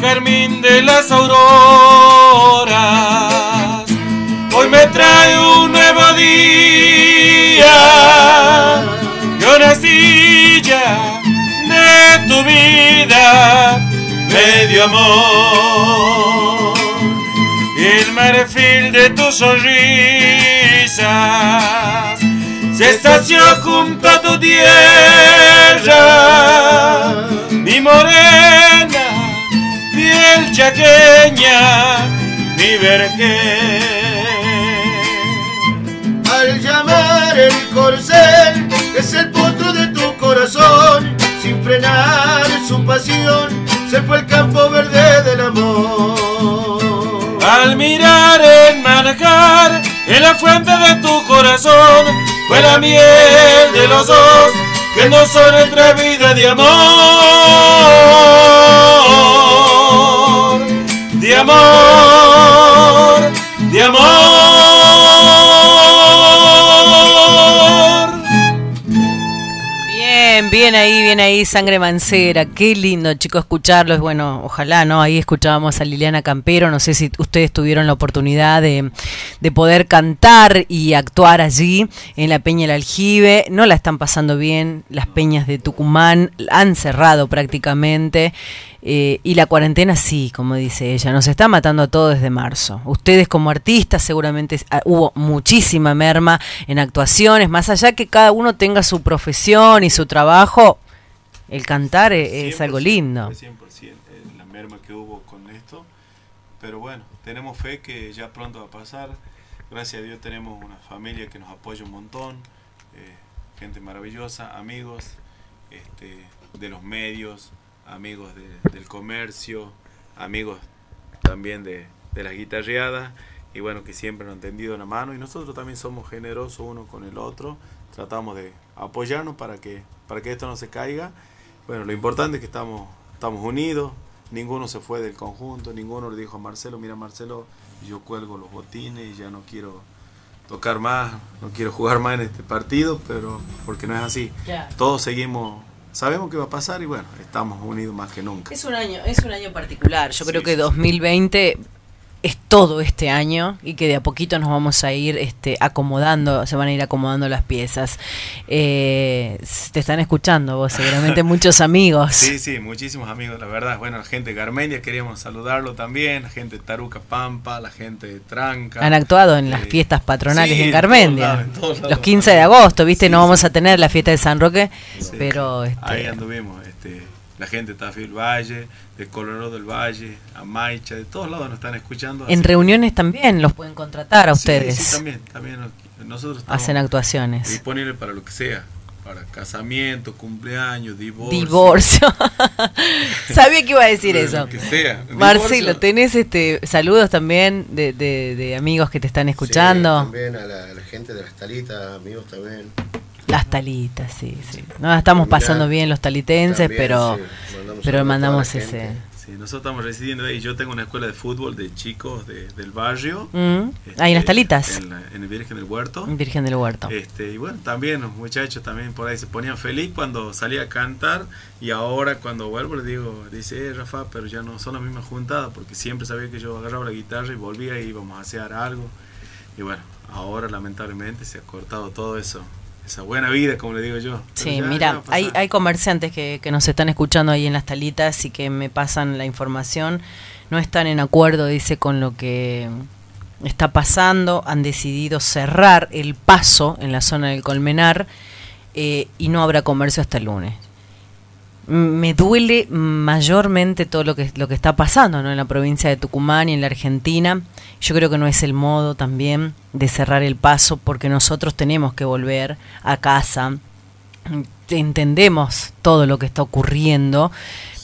Carmín de las auroras hoy me trae un nuevo día. Yo nací ya de tu vida, medio amor. Y el marfil de tus sonrisas se sació junto a tu tierra, mi morena, piel chaqueña, mi vergel. Al llamar el corcel es el potro de tu corazón, sin frenar su pasión, se fue el campo verde del amor. Al mirar en manejar en la fuente de tu corazón, fue la miel de los dos que no son nuestra vida de amor, de amor, de amor. Bien, bien ahí, bien ahí, Sangre Mancera. Qué lindo, chicos, escucharlos. Bueno, ojalá, ¿no? Ahí escuchábamos a Liliana Campero. No sé si ustedes tuvieron la oportunidad de, de poder cantar y actuar allí en la Peña del Aljibe. No la están pasando bien. Las peñas de Tucumán han cerrado prácticamente. Eh, y la cuarentena sí, como dice ella, nos está matando a todos desde marzo. Ustedes como artistas seguramente ah, hubo muchísima merma en actuaciones, más allá que cada uno tenga su profesión y su trabajo, el cantar e- es, algo lindo. 100% eh, la merma que hubo con esto, pero bueno, tenemos fe que ya pronto va a pasar. Gracias a Dios tenemos una familia que nos apoya un montón, eh, gente maravillosa, amigos este, de los medios, amigos de- del comercio, amigos también de, de las guitarreadas y bueno, que siempre nos han tendido la mano y nosotros también somos generosos uno con el otro, tratamos de apoyarnos para que, para que esto no se caiga. Bueno, lo importante es que estamos, estamos unidos, ninguno se fue del conjunto, ninguno le dijo a Marcelo, mira Marcelo, yo cuelgo los botines y ya no quiero tocar más, no quiero jugar más en este partido, pero porque no es así. Todos seguimos, sabemos qué va a pasar y bueno, estamos unidos más que nunca. Es un año, es un año particular. Yo creo que 2020 es todo este año y que de a poquito nos vamos a ir este, acomodando, se van a ir acomodando las piezas. Eh, te están escuchando vos, seguramente [laughs] muchos amigos. Sí, sí, muchísimos amigos, la verdad. Bueno, la gente de Garmendia queríamos saludarlo también, la gente de Taruca Pampa, la gente de Tranca. Han actuado en las Eh, fiestas patronales sí, en en todos Garmendia. lados, en todos lados. Los 15 de agosto, ¿viste? no vamos a tener la fiesta de San Roque, pero este, Ahí anduvimos, este, la gente de Tafí del Valle, de Colorado del Valle, Amaicha, de todos lados nos están escuchando. en reuniones también los pueden contratar a Sí, ustedes. Sí, también, también nos- nosotros estamos Hacen actuaciones. disponibles para lo que sea, para casamiento, cumpleaños, divorcio. Divorcio. [laughs] Sabía que iba a decir Lo eso. que sea. Marcelo. ¿tenés este saludos también de, de- de amigos que te están escuchando? Sí, también a la, a la gente de las talitas, amigos también. Las talitas, sí, sí. No la estamos Mirá, pasando bien los talitenses, también, pero sí, mandamos pero mandamos ese. Sí, nosotros estamos residiendo ahí. Yo tengo una escuela de fútbol de chicos de- del barrio. Mm, ahí en las talitas. En, la- en el Virgen del Huerto. Virgen del Huerto. Este, y bueno, también los muchachos también por ahí se ponían feliz cuando salía a cantar y ahora cuando vuelvo les digo, dice, eh, Rafa, pero ya no son las mismas juntadas porque siempre sabía que yo agarraba la guitarra y volvía y íbamos a hacer algo. Y bueno, ahora lamentablemente se ha cortado todo eso, esa buena vida, como le digo yo. Pero Sí, ya- mira, hay, hay comerciantes que, que nos están escuchando ahí en las talitas y que me pasan la información. No están en acuerdo, dice, con lo que está pasando. Han decidido cerrar el paso en la zona del Colmenar eh, y no habrá comercio hasta el lunes. Me duele mayormente todo lo que, lo que está pasando ¿no? en la provincia de Tucumán y en la Argentina. Yo creo que no es el modo también de cerrar el paso porque nosotros tenemos que volver a casa. Entendemos todo lo que está ocurriendo,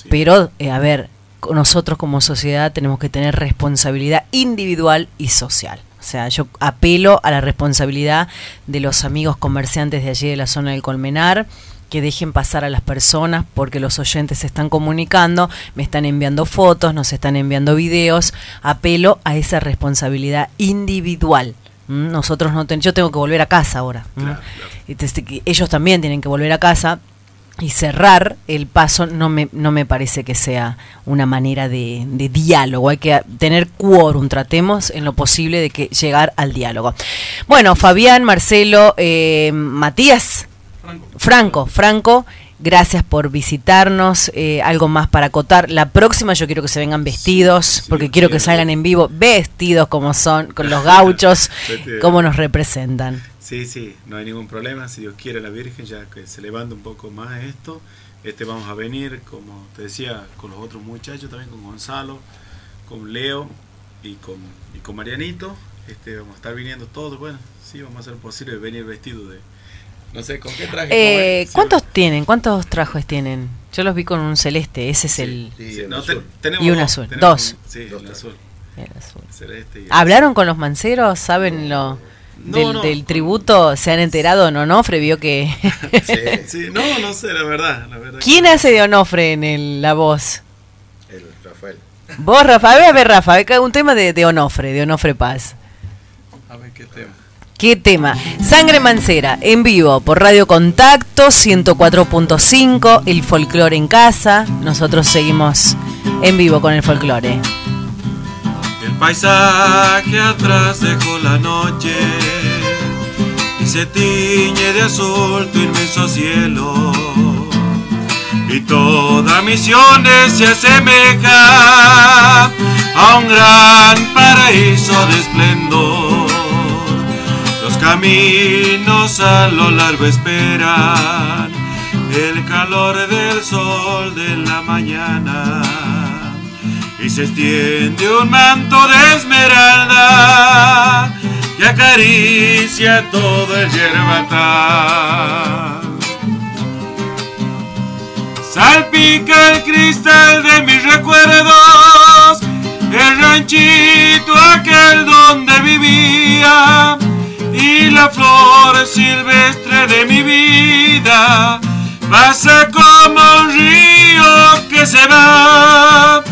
pero eh, a ver, nosotros como sociedad tenemos que tener responsabilidad individual y social. O sea, yo apelo a la responsabilidad de los amigos comerciantes de allí de la zona del Colmenar, que dejen pasar a las personas porque los oyentes se están comunicando, me están enviando fotos, nos están enviando videos. Apelo a esa responsabilidad individual. ¿m? Nosotros no ten- yo tengo que volver a casa ahora. ¿m? Entonces, que ellos también tienen que volver a casa y cerrar el paso no me, no me parece que sea una manera de, de diálogo. Hay que tener quórum, tratemos en lo posible de que llegar al diálogo. Bueno, Fabián, Marcelo, eh, Matías, Franco, Franco, gracias por visitarnos. Eh, algo más para acotar. La próxima yo quiero que se vengan vestidos, porque quiero que salgan en vivo vestidos como son, con los gauchos, [laughs] como nos representan. Sí, sí, no hay ningún problema. Si Dios quiere, la Virgen, ya que se levanta un poco más esto, este vamos a venir, como te decía, con los otros muchachos, también con Gonzalo, con Leo y con, y con Marianito. Este, vamos a estar viniendo todos. Bueno, sí, vamos a hacer posible venir vestidos de. No sé, ¿con qué traje? Eh, ¿Cuántos tienen? ¿Cuántos trajes tienen? Yo los vi con un celeste, ese es el... Sí, no, te- tenemos y un azul, tenemos dos. un- sí, el azul. Celeste y el ¿Hablaron con los manceros? ¿Saben lo No, del, no. del tributo? ¿Se han enterado? ¿En Onofre vio que... [laughs] [laughs] Sí, no, no sé, la verdad. La verdad ¿Quién hace de Onofre en el- la voz? El Rafael. Vos, Rafa, a ver, a ver, Rafa, un tema de, de Onofre, de Onofre Paz. A ver qué tema. Qué tema. Sangre Mancera, en vivo por Radio Contacto 104.5, el folclore en casa. Nosotros seguimos en vivo con el folclore. El paisaje atrás dejó la noche y se tiñe de azul tu inmenso cielo. Y toda Misiones se asemeja a un gran paraíso de esplendor. Los caminos a lo largo esperan el calor del sol de la mañana y se extiende un manto de esmeralda que acaricia todo el yerbatán. Salpica el cristal de mis recuerdos, el ranchito aquel donde vivía y la flor silvestre de mi vida pasa como un río que se va.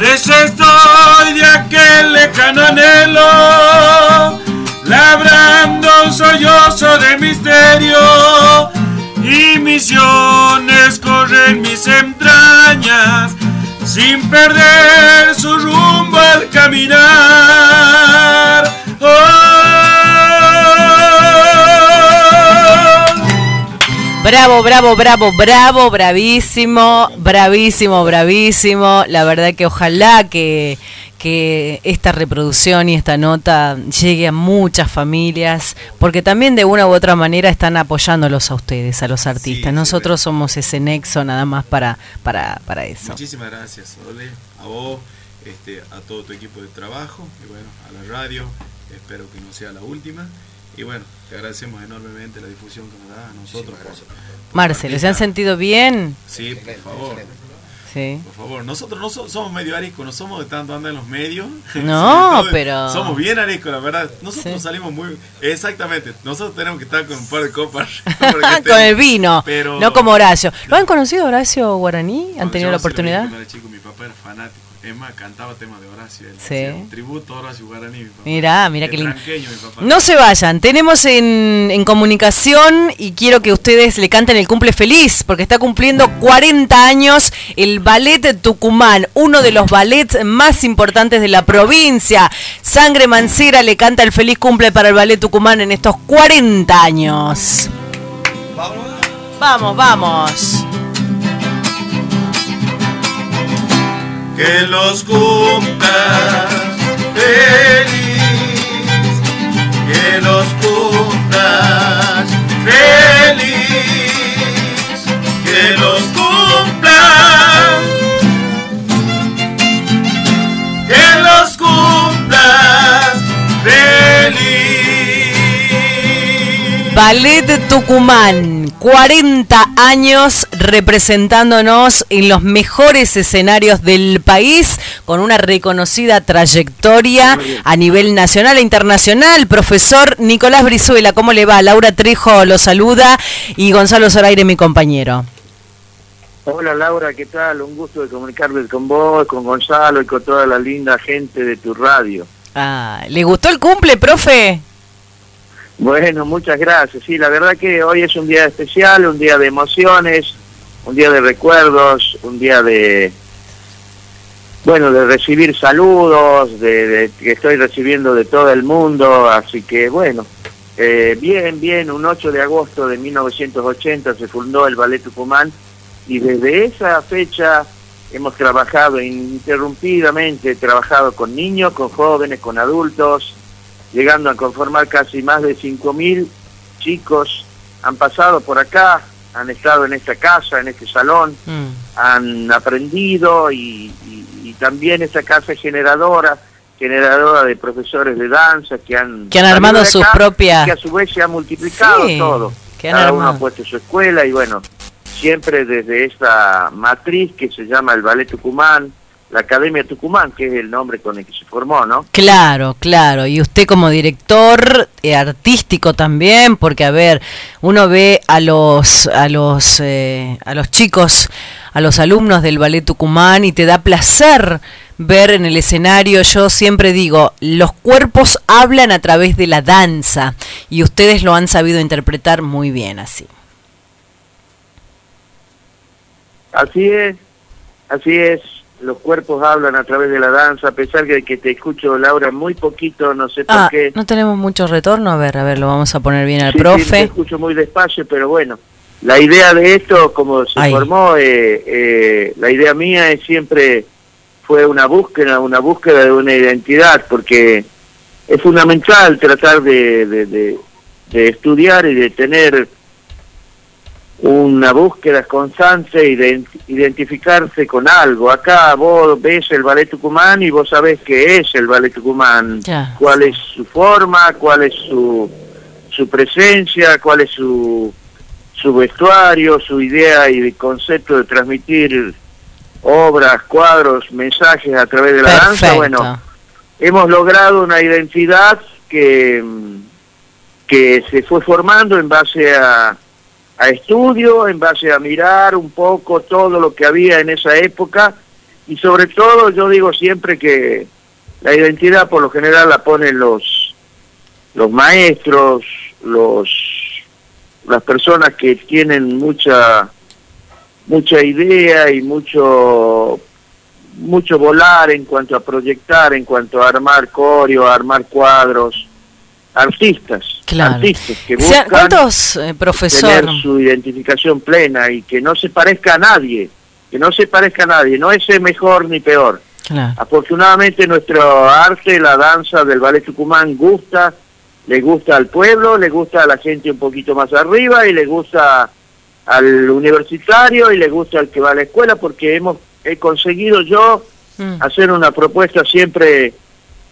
Desde estoy de aquel lejano anhelo, labrando un sollozo de misterio y misiones corren mis entrañas sin perder su rumbo al caminar. Bravo, bravo, bravo, bravo, bravísimo, bravísimo, bravísimo. La verdad que ojalá que, que esta reproducción y esta nota llegue a muchas familias, porque también de una u otra manera están apoyándolos a ustedes, a los artistas. Nosotros somos ese nexo nada más para, para, para eso. Muchísimas gracias, Ole, a vos, este, a todo tu equipo de trabajo y bueno, a la radio. Espero que no sea la última. Y bueno, te agradecemos enormemente la difusión que nos da a nosotros. Marcelo, ¿se han sentido bien? Sí, por favor. Sí. Por favor, nosotros no so- somos medio ariscos, no somos de tanto andar en los medios. No, [laughs] Sí, pero- Somos bien ariscos, la verdad. Nosotros Sí. salimos muy. Exactamente, nosotros tenemos que estar con un par de copas. [laughs] [laughs] Con el vino, Pero- no como Horacio. ¿Lo han conocido Horacio Guaraní? ¿Han Cuando tenido la oportunidad? Chico, mi papá era fanático. Es más, cantaba temas de Horacio. él Sí. un tributo a Horacio Guaraní. Mi papá. Mirá, mirá De qué lindo. No se vayan, tenemos en, en comunicación y quiero que ustedes le canten el cumple feliz, porque está cumpliendo 40 años el Ballet Tucumán, uno de los ballets más importantes de la provincia. Sangre Mancera le canta el feliz cumple para el Ballet Tucumán en estos 40 años. Vamos, vamos. Que los cumplas feliz, que los cumplas feliz, que los cumplas, que los cumplas feliz. Ballet Tucumán, 40 años representándonos en los mejores escenarios del país, con una reconocida trayectoria a nivel nacional e internacional. Profesor Nicolás Brizuela, ¿cómo le va? Laura Trejo lo saluda y Gonzalo Zoraire, mi compañero. Hola Laura, ¿qué tal? Un gusto de comunicarme con vos, con Gonzalo y con toda la linda gente de tu radio. Ah, ¿Le gustó el cumple, profe? Bueno, muchas gracias. Sí, la verdad que hoy es un día especial, un día de emociones, un día de recuerdos, un día de, bueno, de recibir saludos, de, que estoy recibiendo de todo el mundo, así que bueno, eh, bien, bien, un 8 de agosto de 1980 se fundó el Ballet Tucumán y desde esa fecha hemos trabajado ininterrumpidamente, trabajado con niños, con jóvenes, con adultos, llegando a conformar casi más de 5.000 chicos, han pasado por acá, han estado en esta casa, en este salón, han aprendido y, y- y también esta casa es generadora, generadora de profesores de danza que han, Que han salido armado acá propias- y que a su vez se ha multiplicado Sí, todo. que han Cada uno ha puesto su escuela y bueno, siempre desde esta matriz que se llama el Ballet Tucumán, la Academia Tucumán, que es el nombre con el que se formó, ¿no? Claro, claro. Y usted como director eh, artístico también, porque a ver, uno ve a los a los eh, a los chicos, a los alumnos del ballet Tucumán y te da placer ver en el escenario. Yo siempre digo, los cuerpos hablan a través de la danza y ustedes lo han sabido interpretar muy bien así. Así es, así es. Los cuerpos hablan a través de la danza, a pesar de que te escucho, Laura, muy poquito, no sé por Ah, qué. no tenemos mucho retorno. A ver, a ver, lo vamos a poner bien al Sí, sí, te profe. escucho muy despacio, pero bueno. La idea de esto, como se formó, eh, eh, la idea mía es siempre fue una búsqueda, una búsqueda de una identidad, porque es fundamental tratar de, de- de- de estudiar y de tener una búsqueda constante identificarse con algo. Acá vos ves el ballet tucumán y vos sabés qué es el ballet tucumán, cuál es su forma, cuál es su, su presencia, cuál es su, su vestuario, su idea y concepto de transmitir obras, cuadros, mensajes a través de la danza. Bueno, hemos logrado una identidad que, que se fue formando en base a, a estudio, en base a mirar un poco todo lo que había en esa época. Y sobre todo yo digo siempre que la identidad por lo general la ponen los los maestros, los las personas que tienen mucha mucha idea y mucho mucho volar en cuanto a proyectar, en cuanto a armar coreo, a armar cuadros, artistas, Claro. artistas que buscan ¿Cuántos, eh, profesor? tener su identificación plena y que no se parezca a nadie, que no se parezca a nadie, no es mejor ni peor. Claro. Afortunadamente nuestro arte, la danza del ballet tucumán gusta, le gusta al pueblo, le gusta a la gente un poquito más arriba y le gusta al universitario y le gusta al que va a la escuela porque hemos he conseguido yo Mm. hacer una propuesta siempre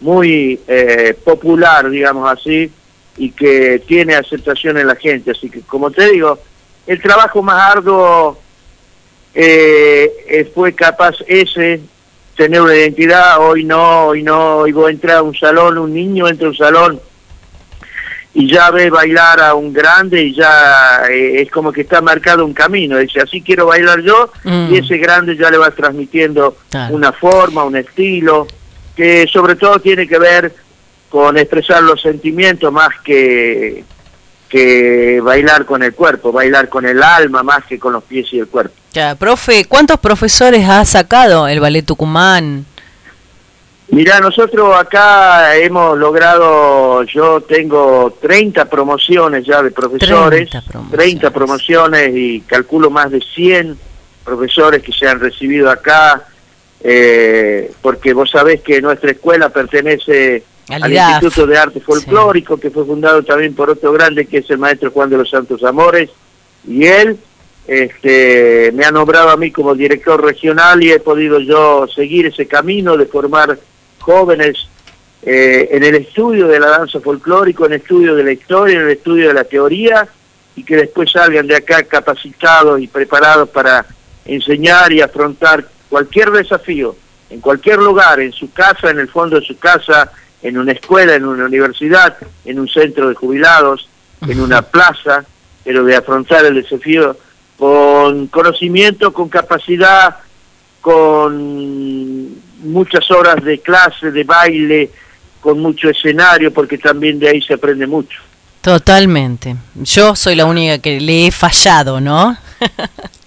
muy eh, popular, digamos así, y que tiene aceptación en la gente. Así que, como te digo, el trabajo más arduo eh, fue capaz ese, tener una identidad, hoy no, hoy no, hoy vos entras a un salón, un niño entra a un salón y ya ve bailar a un grande y ya eh, es como que está marcado un camino, dice, así quiero bailar yo, Mm. y ese grande ya le va transmitiendo Claro. una forma, un estilo, que sobre todo tiene que ver con expresar los sentimientos más que, que bailar con el cuerpo, bailar con el alma más que con los pies y el cuerpo. Ya, profe, ¿cuántos profesores ha sacado el ballet Tucumán? Mira, nosotros acá hemos logrado, yo tengo 30 promociones ya de profesores, 30 promociones, y calculo más de 100 profesores que se han recibido acá, eh, porque vos sabés que nuestra escuela pertenece Al Instituto de Arte Folclórico, que fue fundado también por otro grande que es el maestro Juan de los Santos Amores, y él este, me ha nombrado a mí como director regional y he podido yo seguir ese camino de formar jóvenes eh, en el estudio de la danza folclórica, en el estudio de la historia, en el estudio de la teoría, y que después salgan de acá capacitados y preparados para enseñar y afrontar cualquier desafío, en cualquier lugar, en su casa, en el fondo de su casa, en una escuela, en una universidad, en un centro de jubilados, en una plaza, pero de afrontar el desafío con conocimiento, con capacidad, con muchas horas de clase, de baile, con mucho escenario, porque también de ahí se aprende mucho. Totalmente. Yo soy la única que le he fallado, ¿no? [laughs]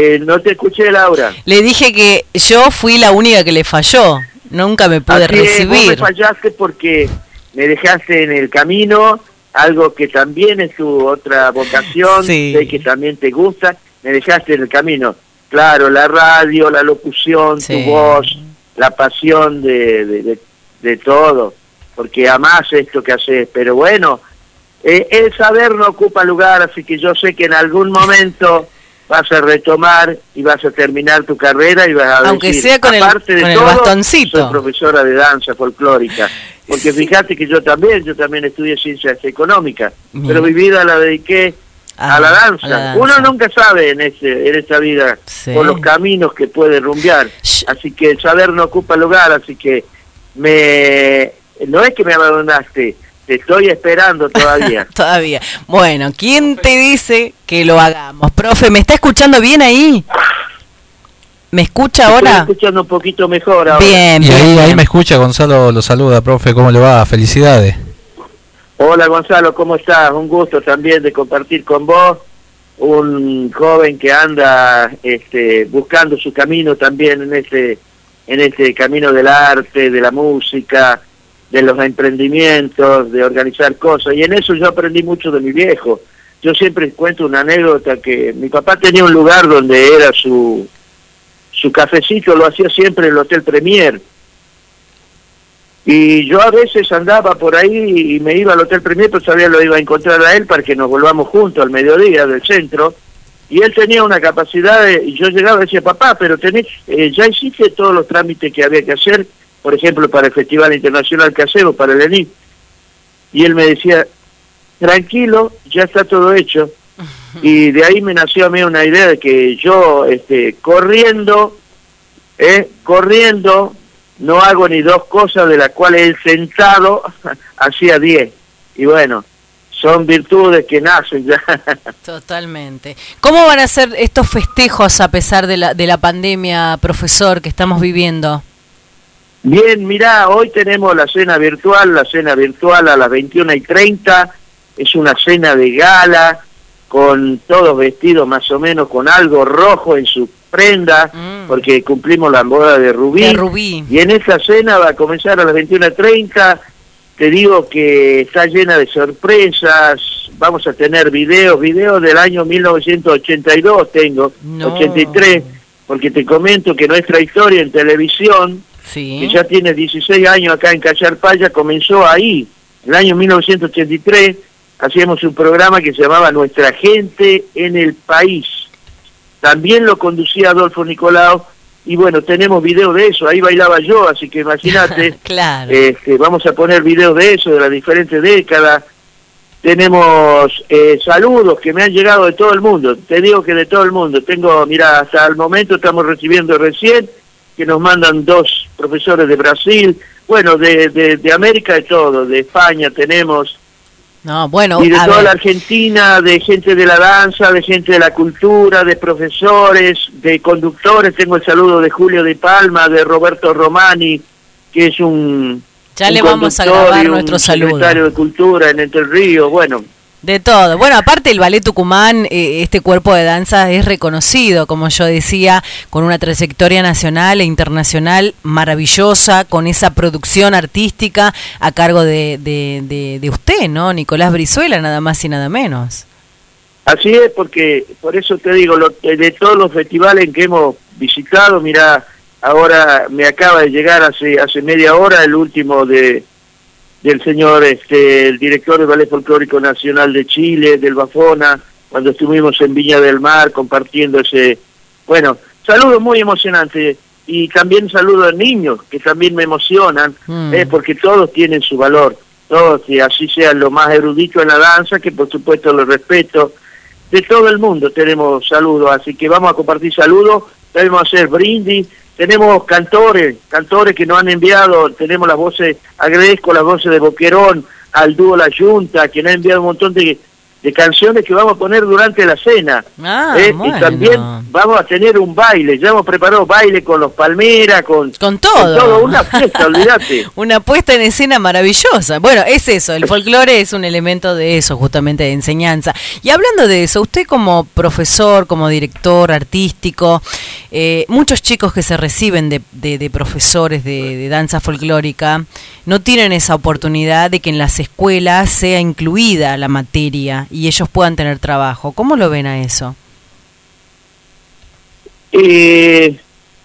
Eh, no te escuché, Laura. Le dije que yo fui la única que le falló. Nunca me pude Así es, vos me recibir. fallaste porque me dejaste en el camino, algo que también es tu otra vocación, Sí. sé que también te gusta, me dejaste en el camino. Claro, la radio, la locución, Sí. tu voz, la pasión de, de, de- de todo, porque amás esto que haces, pero bueno, eh, el saber no ocupa lugar, así que yo sé que en algún momento vas a retomar y vas a terminar tu carrera y vas a Aunque decir, sea con el- aparte de con el todo, bastoncito. soy profesora de danza folclórica. Porque fíjate que yo también, yo también estudié ciencias económicas, pero mi vida la dediqué Ah, a, la danza. a la danza. Uno nunca sabe en, este, en esta vida Sí. por los caminos que puede rumbear. Así que el saber no ocupa lugar, así que me no es que me abandonaste, te estoy esperando todavía. [laughs] Todavía. Bueno, ¿quién te dice que lo hagamos? Profe, ¿me está escuchando bien ahí? ¿Me escucha Estoy ahora? escuchando un poquito mejor ahora. Bien, Y bien. ahí, ahí bien. me escucha Gonzalo, lo saluda, profe, ¿cómo le va? Felicidades. Hola Gonzalo, ¿cómo estás? Un gusto también de compartir con vos. Un joven que anda este, buscando su camino también en este, en este camino del arte, de la música, de los emprendimientos, de organizar cosas. Y en eso yo aprendí mucho de mi viejo. Yo siempre cuento una anécdota que mi papá tenía un lugar donde era su, su cafecito, lo hacía siempre en el Hotel Premier. Y yo a veces andaba por ahí y me iba al Hotel Premier, pero todavía lo iba a encontrar a él para que nos volvamos juntos al mediodía del centro. Y él tenía una capacidad, de, y yo llegaba y decía, papá, pero tenés, eh, ya hiciste todos los trámites que había que hacer, por ejemplo, para el Festival Internacional Casero, para el ENI. Y él me decía, tranquilo, ya está todo hecho. [laughs] Y de ahí me nació a mí una idea de que yo, este, corriendo, eh, corriendo, no hago ni dos cosas de las cuales él sentado [laughs] hacía diez. Y bueno, son virtudes que nacen ya. [laughs] Totalmente. ¿Cómo van a ser estos festejos a pesar de la, de la pandemia, profesor, que estamos viviendo? Bien, mirá, hoy tenemos la cena virtual, la cena virtual a las 21 y 30, es una cena de gala, con todos vestidos más o menos con algo rojo en su prenda, porque cumplimos la boda de Rubí. De Rubí. Y en esa cena va a comenzar a las 21.30. Te digo que está llena de sorpresas. Vamos a tener videos, videos del año 1982 tengo, 83, porque te comento que nuestra historia en televisión, que ya tiene 16 años acá en Cacharpaya, comenzó ahí, en el año 1983. Hacíamos un programa que se llamaba Nuestra Gente en el País. También lo conducía Adolfo Nicolau y bueno, tenemos video de eso, ahí bailaba yo, así que imagínate, [laughs] claro. este, vamos a poner videos de eso, de las diferentes décadas. Tenemos eh, saludos que me han llegado de todo el mundo, te digo que de todo el mundo. Tengo, mira, hasta el momento estamos recibiendo recién que nos mandan dos profesores de Brasil, bueno, de, de, de América de todo, de España tenemos, No, bueno, y de toda ver. la Argentina, de gente de la danza, de gente de la cultura, de profesores, de conductores. Tengo el saludo de Julio de Palma, de Roberto Romani, que es un. Ya un le vamos a grabar nuestro saludo. secretario de Cultura en Entre Ríos. Bueno, De todo. Bueno, aparte el Ballet Tucumán, eh, este cuerpo de danza es reconocido, como yo decía, con una trayectoria nacional e internacional maravillosa, con esa producción artística a cargo de, de, usted, ¿no? Nicolás Brizuela, nada más y nada menos. así es, porque por eso te digo, lo- de todos los festivales en que hemos visitado, mira, ahora me acaba de llegar hace hace media hora el último de del señor, este, el director del Ballet Folclórico Nacional de Chile, del Bafona, cuando estuvimos en Viña del Mar compartiendo ese, bueno, saludos muy emocionantes y también saludos a niños que también me emocionan, Mm. eh, porque todos tienen su valor, todos, y así sean los más eruditos en la danza, que por supuesto los respeto, de todo el mundo tenemos saludos, así que vamos a compartir saludos, debemos hacer brindis, tenemos cantores, cantores que nos han enviado, tenemos las voces, agradezco las voces de Boquerón, al dúo La Junta, que nos ha enviado un montón de, de canciones que vamos a poner durante la cena. Ah, ¿eh? bueno. Y también vamos a tener un baile, ya hemos preparado baile con los Palmeras, con, con todo. una fiesta, olvídate. [laughs] Una puesta en escena maravillosa. Bueno, es eso, el folclore es un elemento de eso, justamente de enseñanza. Y hablando de eso, usted como profesor, como director artístico, eh, muchos chicos que se reciben de, de- de profesores de, de danza folclórica no tienen esa oportunidad de que en las escuelas sea incluida la materia y ellos puedan tener trabajo. ¿Cómo lo ven a eso? Eh,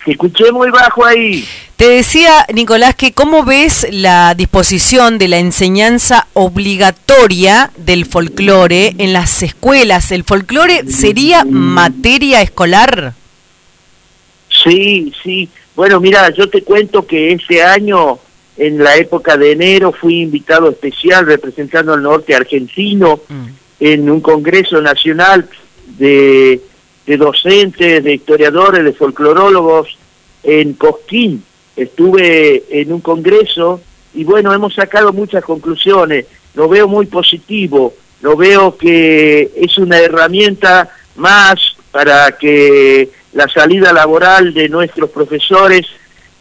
te escuché muy bajo ahí. Te decía, Nicolás, que cómo ves la disposición de la enseñanza obligatoria del folclore en las escuelas. ¿El folclore sería materia escolar? Sí, sí. Bueno, mira, yo te cuento que este año, en la época de enero, fui invitado especial representando al norte argentino en un congreso nacional de, de docentes, de historiadores, de folclorólogos en Cosquín. Estuve en un congreso y bueno, hemos sacado muchas conclusiones. Lo veo muy positivo, lo veo que es una herramienta más para que la salida laboral de nuestros profesores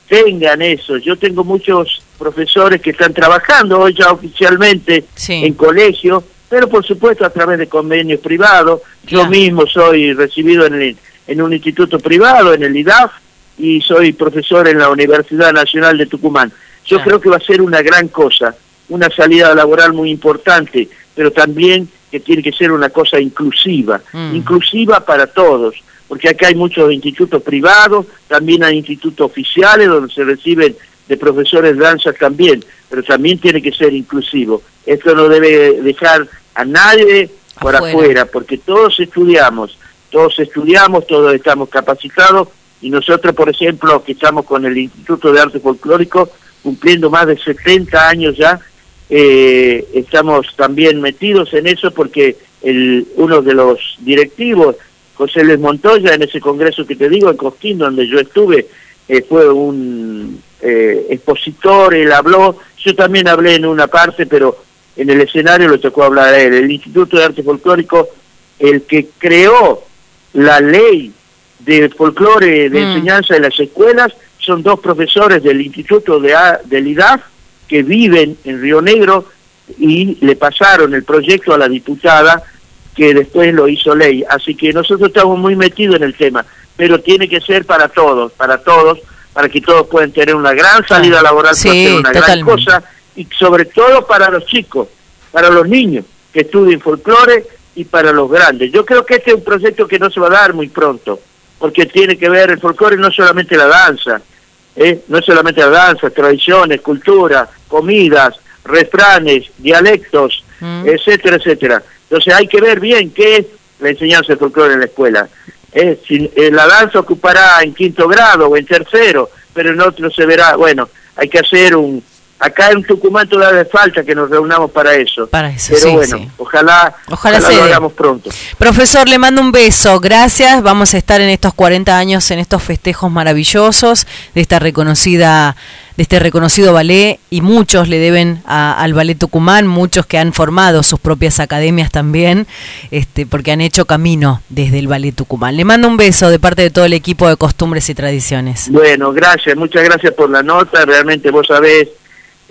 tengan eso. Yo tengo muchos profesores que están trabajando hoy ya oficialmente en colegio, pero por supuesto a través de convenios privados. Yo mismo soy recibido en, el- en un instituto privado, en el IDAF, y soy profesor en la Universidad Nacional de Tucumán. Yo creo que va a ser una gran cosa, una salida laboral muy importante, pero también que tiene que ser una cosa inclusiva, Mm. inclusiva para todos, porque acá hay muchos institutos privados, también hay institutos oficiales donde se reciben de profesores de danza también, pero también tiene que ser inclusivo. Esto no debe dejar a nadie por Afuera. afuera, porque todos estudiamos, todos estudiamos, todos estamos capacitados y nosotros, por ejemplo, que estamos con el Instituto de Arte Folclórico, cumpliendo más de 70 años ya, eh, estamos también metidos en eso porque el, uno de los directivos, José Luis Montoya, en ese congreso que te digo, en Cosquín, donde yo estuve, eh, fue un eh, expositor, él habló, yo también hablé en una parte, pero en el escenario le tocó hablar a él. El Instituto de Arte Folclórico, el que creó la ley de folclore de Mm. enseñanza en las escuelas, son dos profesores del Instituto de A- del IDAF que viven en Río Negro y le pasaron el proyecto a la diputada que después lo hizo ley. Así que nosotros estamos muy metidos en el tema, pero tiene que ser para todos, para todos, para que todos puedan tener una gran salida laboral, Sí, puedan tener una gran cosa, y sobre todo para los chicos, para los niños que estudien folclore y para los grandes. Yo creo que este es un proyecto que no se va a dar muy pronto, porque tiene que ver el folclore no solamente la danza, ¿eh? no solamente la danza, tradiciones, cultura, comidas, refranes, dialectos, etcétera, etcétera. Entonces hay que ver bien qué es la enseñanza de folclore en la escuela. ¿eh? Si, eh, la danza ocupará en quinto grado o en tercero, pero en otro se verá, bueno, hay que hacer un... Acá en Tucumán todavía falta que nos reunamos para eso. Para eso, pero sí, bueno, sí. ojalá, Ojalá ojalá se lo hagamos pronto. Profesor, le mando un beso. Gracias. Vamos a estar en estos 40 años, en estos festejos maravillosos de esta reconocida de este reconocido ballet y muchos le deben a- al ballet Tucumán, muchos que han formado sus propias academias también, este, porque han hecho camino desde el ballet Tucumán. Le mando un beso de parte de todo el equipo de costumbres y tradiciones. Bueno, gracias, muchas gracias por la nota, realmente vos sabés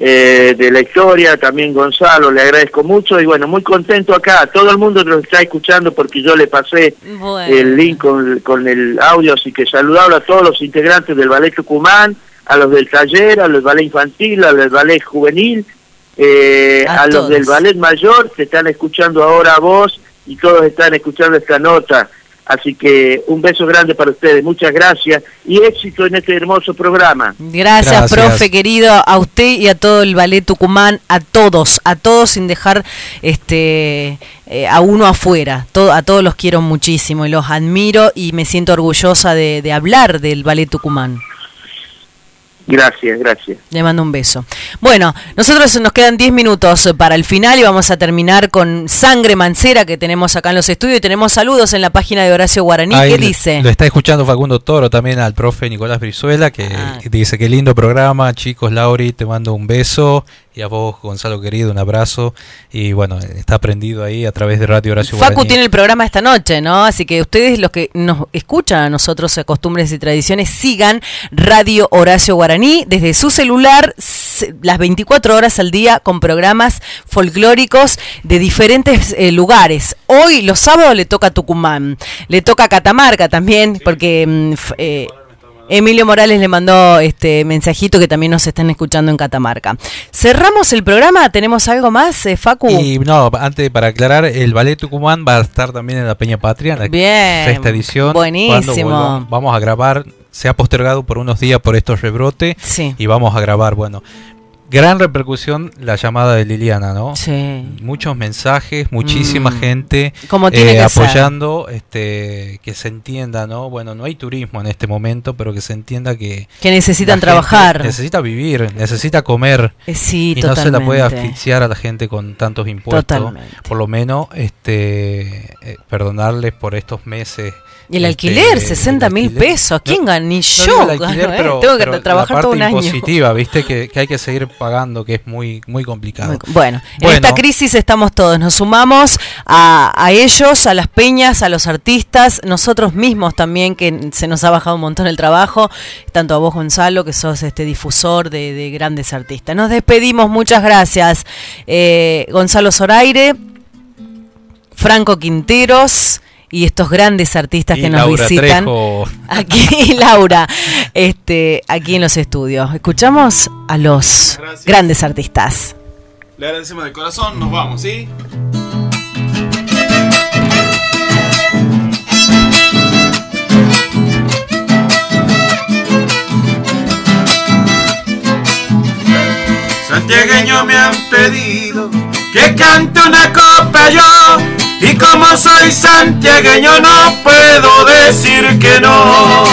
eh, de la historia, también Gonzalo, le agradezco mucho y bueno, muy contento acá, todo el mundo nos está escuchando porque yo le pasé el link con, con el audio, así que saludable a todos los integrantes del Ballet Tucumán, a los del taller, a los del ballet infantil, a los del ballet juvenil, eh, A a, los del ballet mayor, que están escuchando ahora a vos y todos están escuchando esta nota. Así que un beso grande para ustedes, muchas gracias y éxito en este hermoso programa. Gracias, Gracias. profe querido, a usted y a todo el ballet Tucumán, a todos, a todos sin dejar este eh, a uno afuera. Todo, a todos los quiero muchísimo y los admiro y me siento orgullosa de, de hablar del ballet Tucumán. Gracias, gracias. Le mando un beso. Bueno, nosotros nos quedan 10 minutos para el final y vamos a terminar con Sangre Mancera que tenemos acá en los estudios y tenemos saludos en la página de Horacio Guaraní. Ahí ¿Qué dice? Lo está escuchando Facundo Toro también al profe Nicolás Brizuela, que Ah. dice que lindo programa, chicos, Lauri, te mando un beso. Y a vos, Gonzalo querido, un abrazo. Y bueno, está aprendido ahí a través de Radio Horacio Facu Guaraní. tiene el programa esta noche, ¿no? Así que ustedes los que nos escuchan a nosotros a Costumbres y Tradiciones, sigan Radio Horacio Guaraní desde su celular las 24 horas al día con programas folclóricos de diferentes eh, lugares. Hoy, los sábados, le toca a Tucumán, le toca a Catamarca también, porque... mm, eh, Emilio Morales le mandó este mensajito que también nos están escuchando en Catamarca. Cerramos el programa, ¿tenemos algo más, eh, Facu? Y no, antes para aclarar, el Ballet Tucumán va a estar también en la Peña Patria, en la Bien, sexta edición. buenísimo. Vamos a grabar, se ha postergado por unos días por estos rebrotes Sí. y vamos a grabar, bueno. Gran repercusión la llamada de Liliana, ¿no? Sí. Muchos mensajes, muchísima Mm. gente Como tiene eh, ser. apoyando, este, que se entienda, ¿no? Bueno, no hay turismo en este momento, pero que se entienda que Que necesitan trabajar. necesita vivir, necesita comer Eh, sí, y no se la puede totalmente. asfixiar a la gente con tantos impuestos. Totalmente. Por lo menos, este, eh, perdonarles por estos meses. Y el este, alquiler, 60 mil pesos. ¿Quién gana? Ni No yo gano, ¿eh? pero, Tengo que pero trabajar la todo parte un año. impositiva, viste que, que hay que seguir pagando, que es muy, muy complicado. Muy- Bueno, en esta crisis estamos todos, nos sumamos a, a ellos, a las peñas, a los artistas, nosotros mismos también, que se nos ha bajado un montón el trabajo, tanto a vos Gonzalo, que sos este difusor de, de grandes artistas. Nos despedimos, muchas gracias. Eh, Gonzalo Zoraire, Franco Quinteros y estos grandes artistas Y que nos Laura visitan. Trejo. [laughs] Aquí, [laughs] Laura, este, aquí en los estudios. Escuchamos a los grandes artistas. Le agradecemos de corazón, nos vamos, ¿sí? Santiagueño me han pedido que cante una copa yo y como soy santiagueño no puedo decir que no.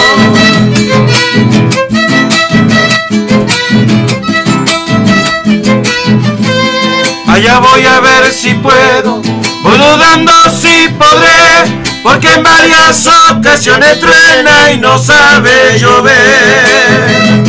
Allá voy a ver si puedo, o dudando si podré, porque en varias ocasiones truena y no sabe llover.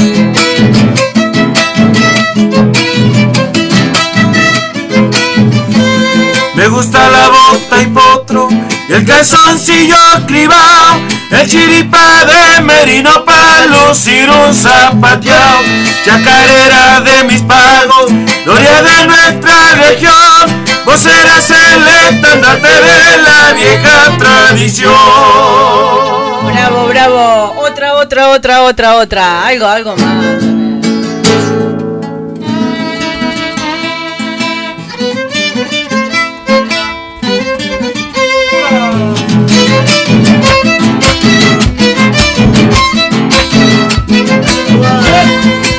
Me gusta la bota y potro y el calzoncillo cribao, el chiripa de merino para lucir un zapateado, chacarera de mis pagos, gloria de nuestra región, vos serás el estandarte de la vieja tradición. Bravo, bravo. Otra, otra, otra, otra, otra. Algo, algo más.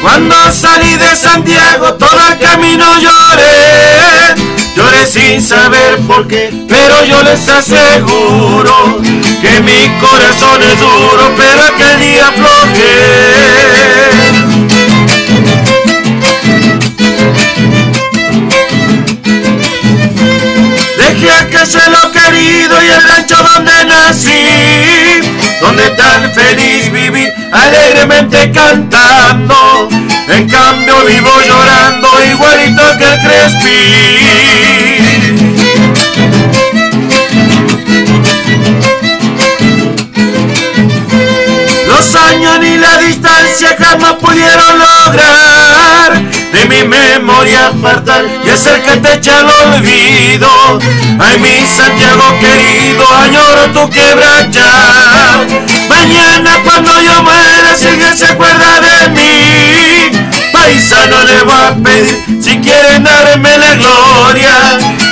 Cuando salí de Santiago todo el camino lloré, lloré sin saber por qué, pero yo les aseguro que mi corazón es duro, pero aquel día aflojé. Dejé a casa lo querido y el rancho donde nací, donde tan feliz viví, alegremente cantando. En cambio vivo llorando igualito que el Crespi. Ni la distancia jamás pudieron lograr de mi memoria apartar y hacer que te eche al olvido. Ay, mi Santiago querido, añoro tu quebrachar. Mañana cuando yo muera, si alguien se acuerda de mí, paisano le voy a pedir si quieren darme la gloria.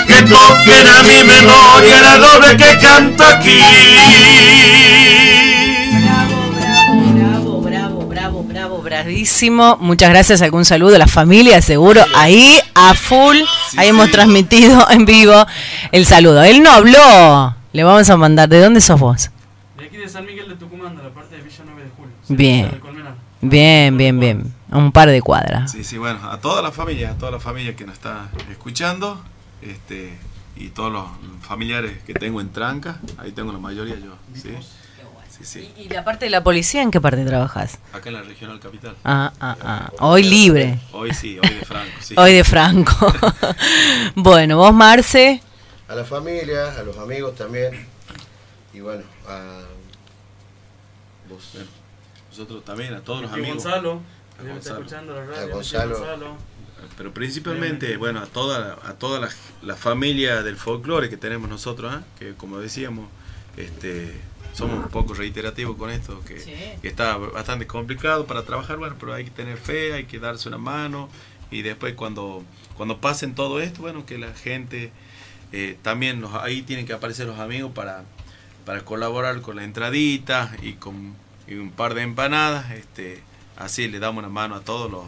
Que toquen a mi memoria la doble que canto aquí. Bravísimo. Muchas gracias. Algún saludo a la familia, seguro. Ahí, a full. Ahí hemos transmitido [laughs] en vivo el saludo. Él no habló. Le vamos a mandar. ¿De dónde sos vos? De aquí de San Miguel de Tucumán, de la parte de Villa 9 de Julio. Bien. Bien, bien, bien. A un par de cuadras. Sí, sí, bueno, a toda la familia, a toda la familia que nos está escuchando, este, y todos los familiares que tengo en Tranca, ahí tengo la mayoría yo, sí. Sí, sí. ¿Y la parte de la policía en qué parte trabajas? Acá en la regional capital. Ah, ah, ah. Hoy libre. Hoy sí, hoy de Franco, sí. Hoy de Franco. [laughs] bueno, vos, Marce. A la familia, a los amigos también. Y bueno, a vos. Bueno, nosotros también, a todos los Y amigos. Gonzalo, A que me está Gonzalo. escuchando la radio. A Gonzalo. Gonzalo. Pero principalmente, bueno, a toda, a toda la, la familia del folclore que tenemos nosotros, ¿ah? que como decíamos, este, somos un poco reiterativos con esto, que, que está bastante complicado para trabajar, bueno, pero hay que tener fe, hay que darse una mano y después cuando, cuando pasen todo esto, bueno, que la gente eh, también, nos, ahí tienen que aparecer los amigos para, para colaborar con la entradita y con y un par de empanadas, este, así le damos una mano a todos los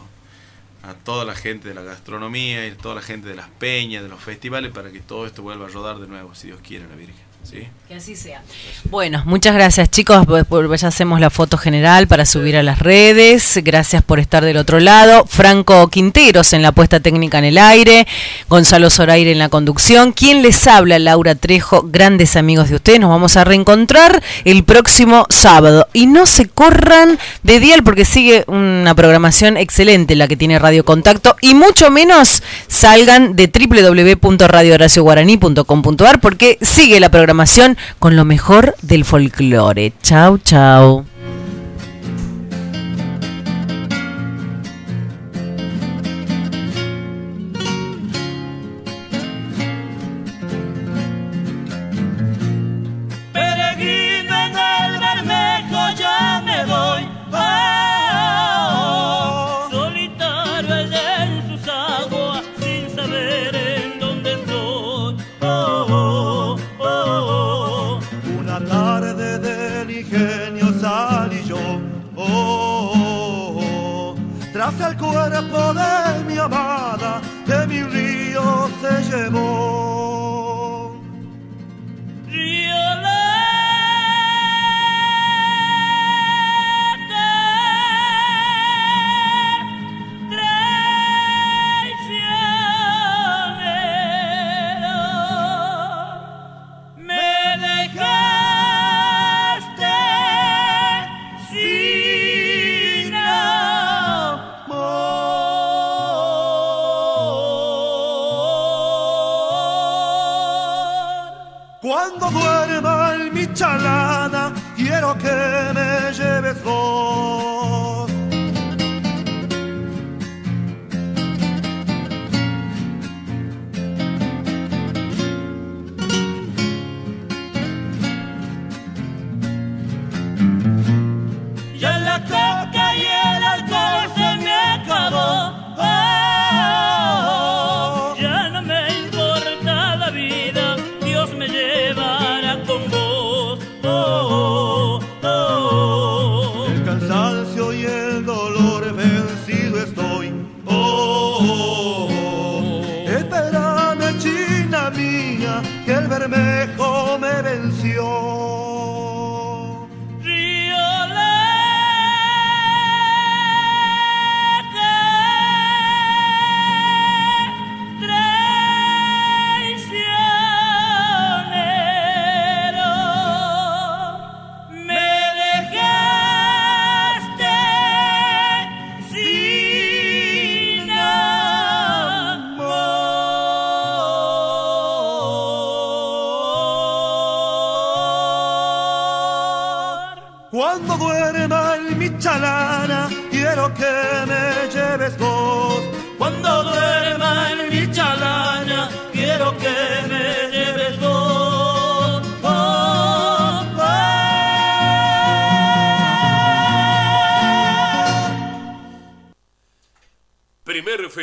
a toda la gente de la gastronomía y a toda la gente de las peñas, de los festivales, para que todo esto vuelva a rodar de nuevo, si Dios quiere, la Virgen. ¿Sí? Que así sea. Bueno, muchas gracias chicos, Pues, pues, ya hacemos la foto general para subir a las redes, gracias por estar del otro lado, Franco Quinteros en la puesta técnica en el aire, Gonzalo Zoraire en la conducción, quien les habla, Laura Trejo, grandes amigos de ustedes, nos vamos a reencontrar el próximo sábado. Y no se corran de dial porque sigue una programación excelente la que tiene Radio Contacto. Y mucho menos salgan de www.radiohoracioguaraní.com.ar porque sigue la programación con lo mejor del folclore. Chau, chau. El cuerpo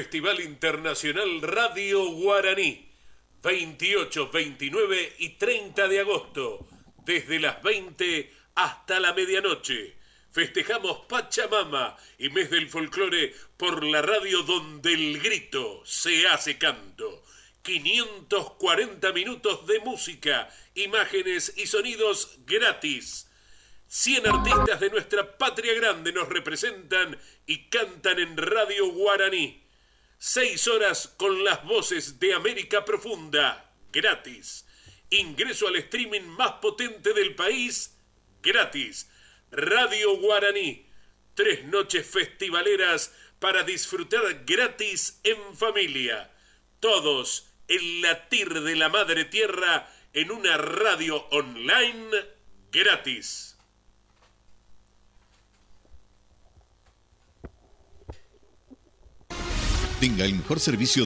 Festival Internacional Radio Guaraní. 28, 29 y 30 de agosto. Desde las 20 hasta la medianoche. Festejamos Pachamama y Mes del Folclore por la radio donde el grito se hace canto. 540 minutos de música, imágenes y sonidos gratis. 100 artistas de nuestra patria grande nos representan y cantan en Radio Guaraní. Seis horas con las voces de América Profunda, gratis. Ingreso al streaming más potente del país, gratis. Radio Guaraní. Tres noches festivaleras para disfrutar gratis en familia. Todos el latir de la madre tierra en una radio online gratis. Tenga el mejor servicio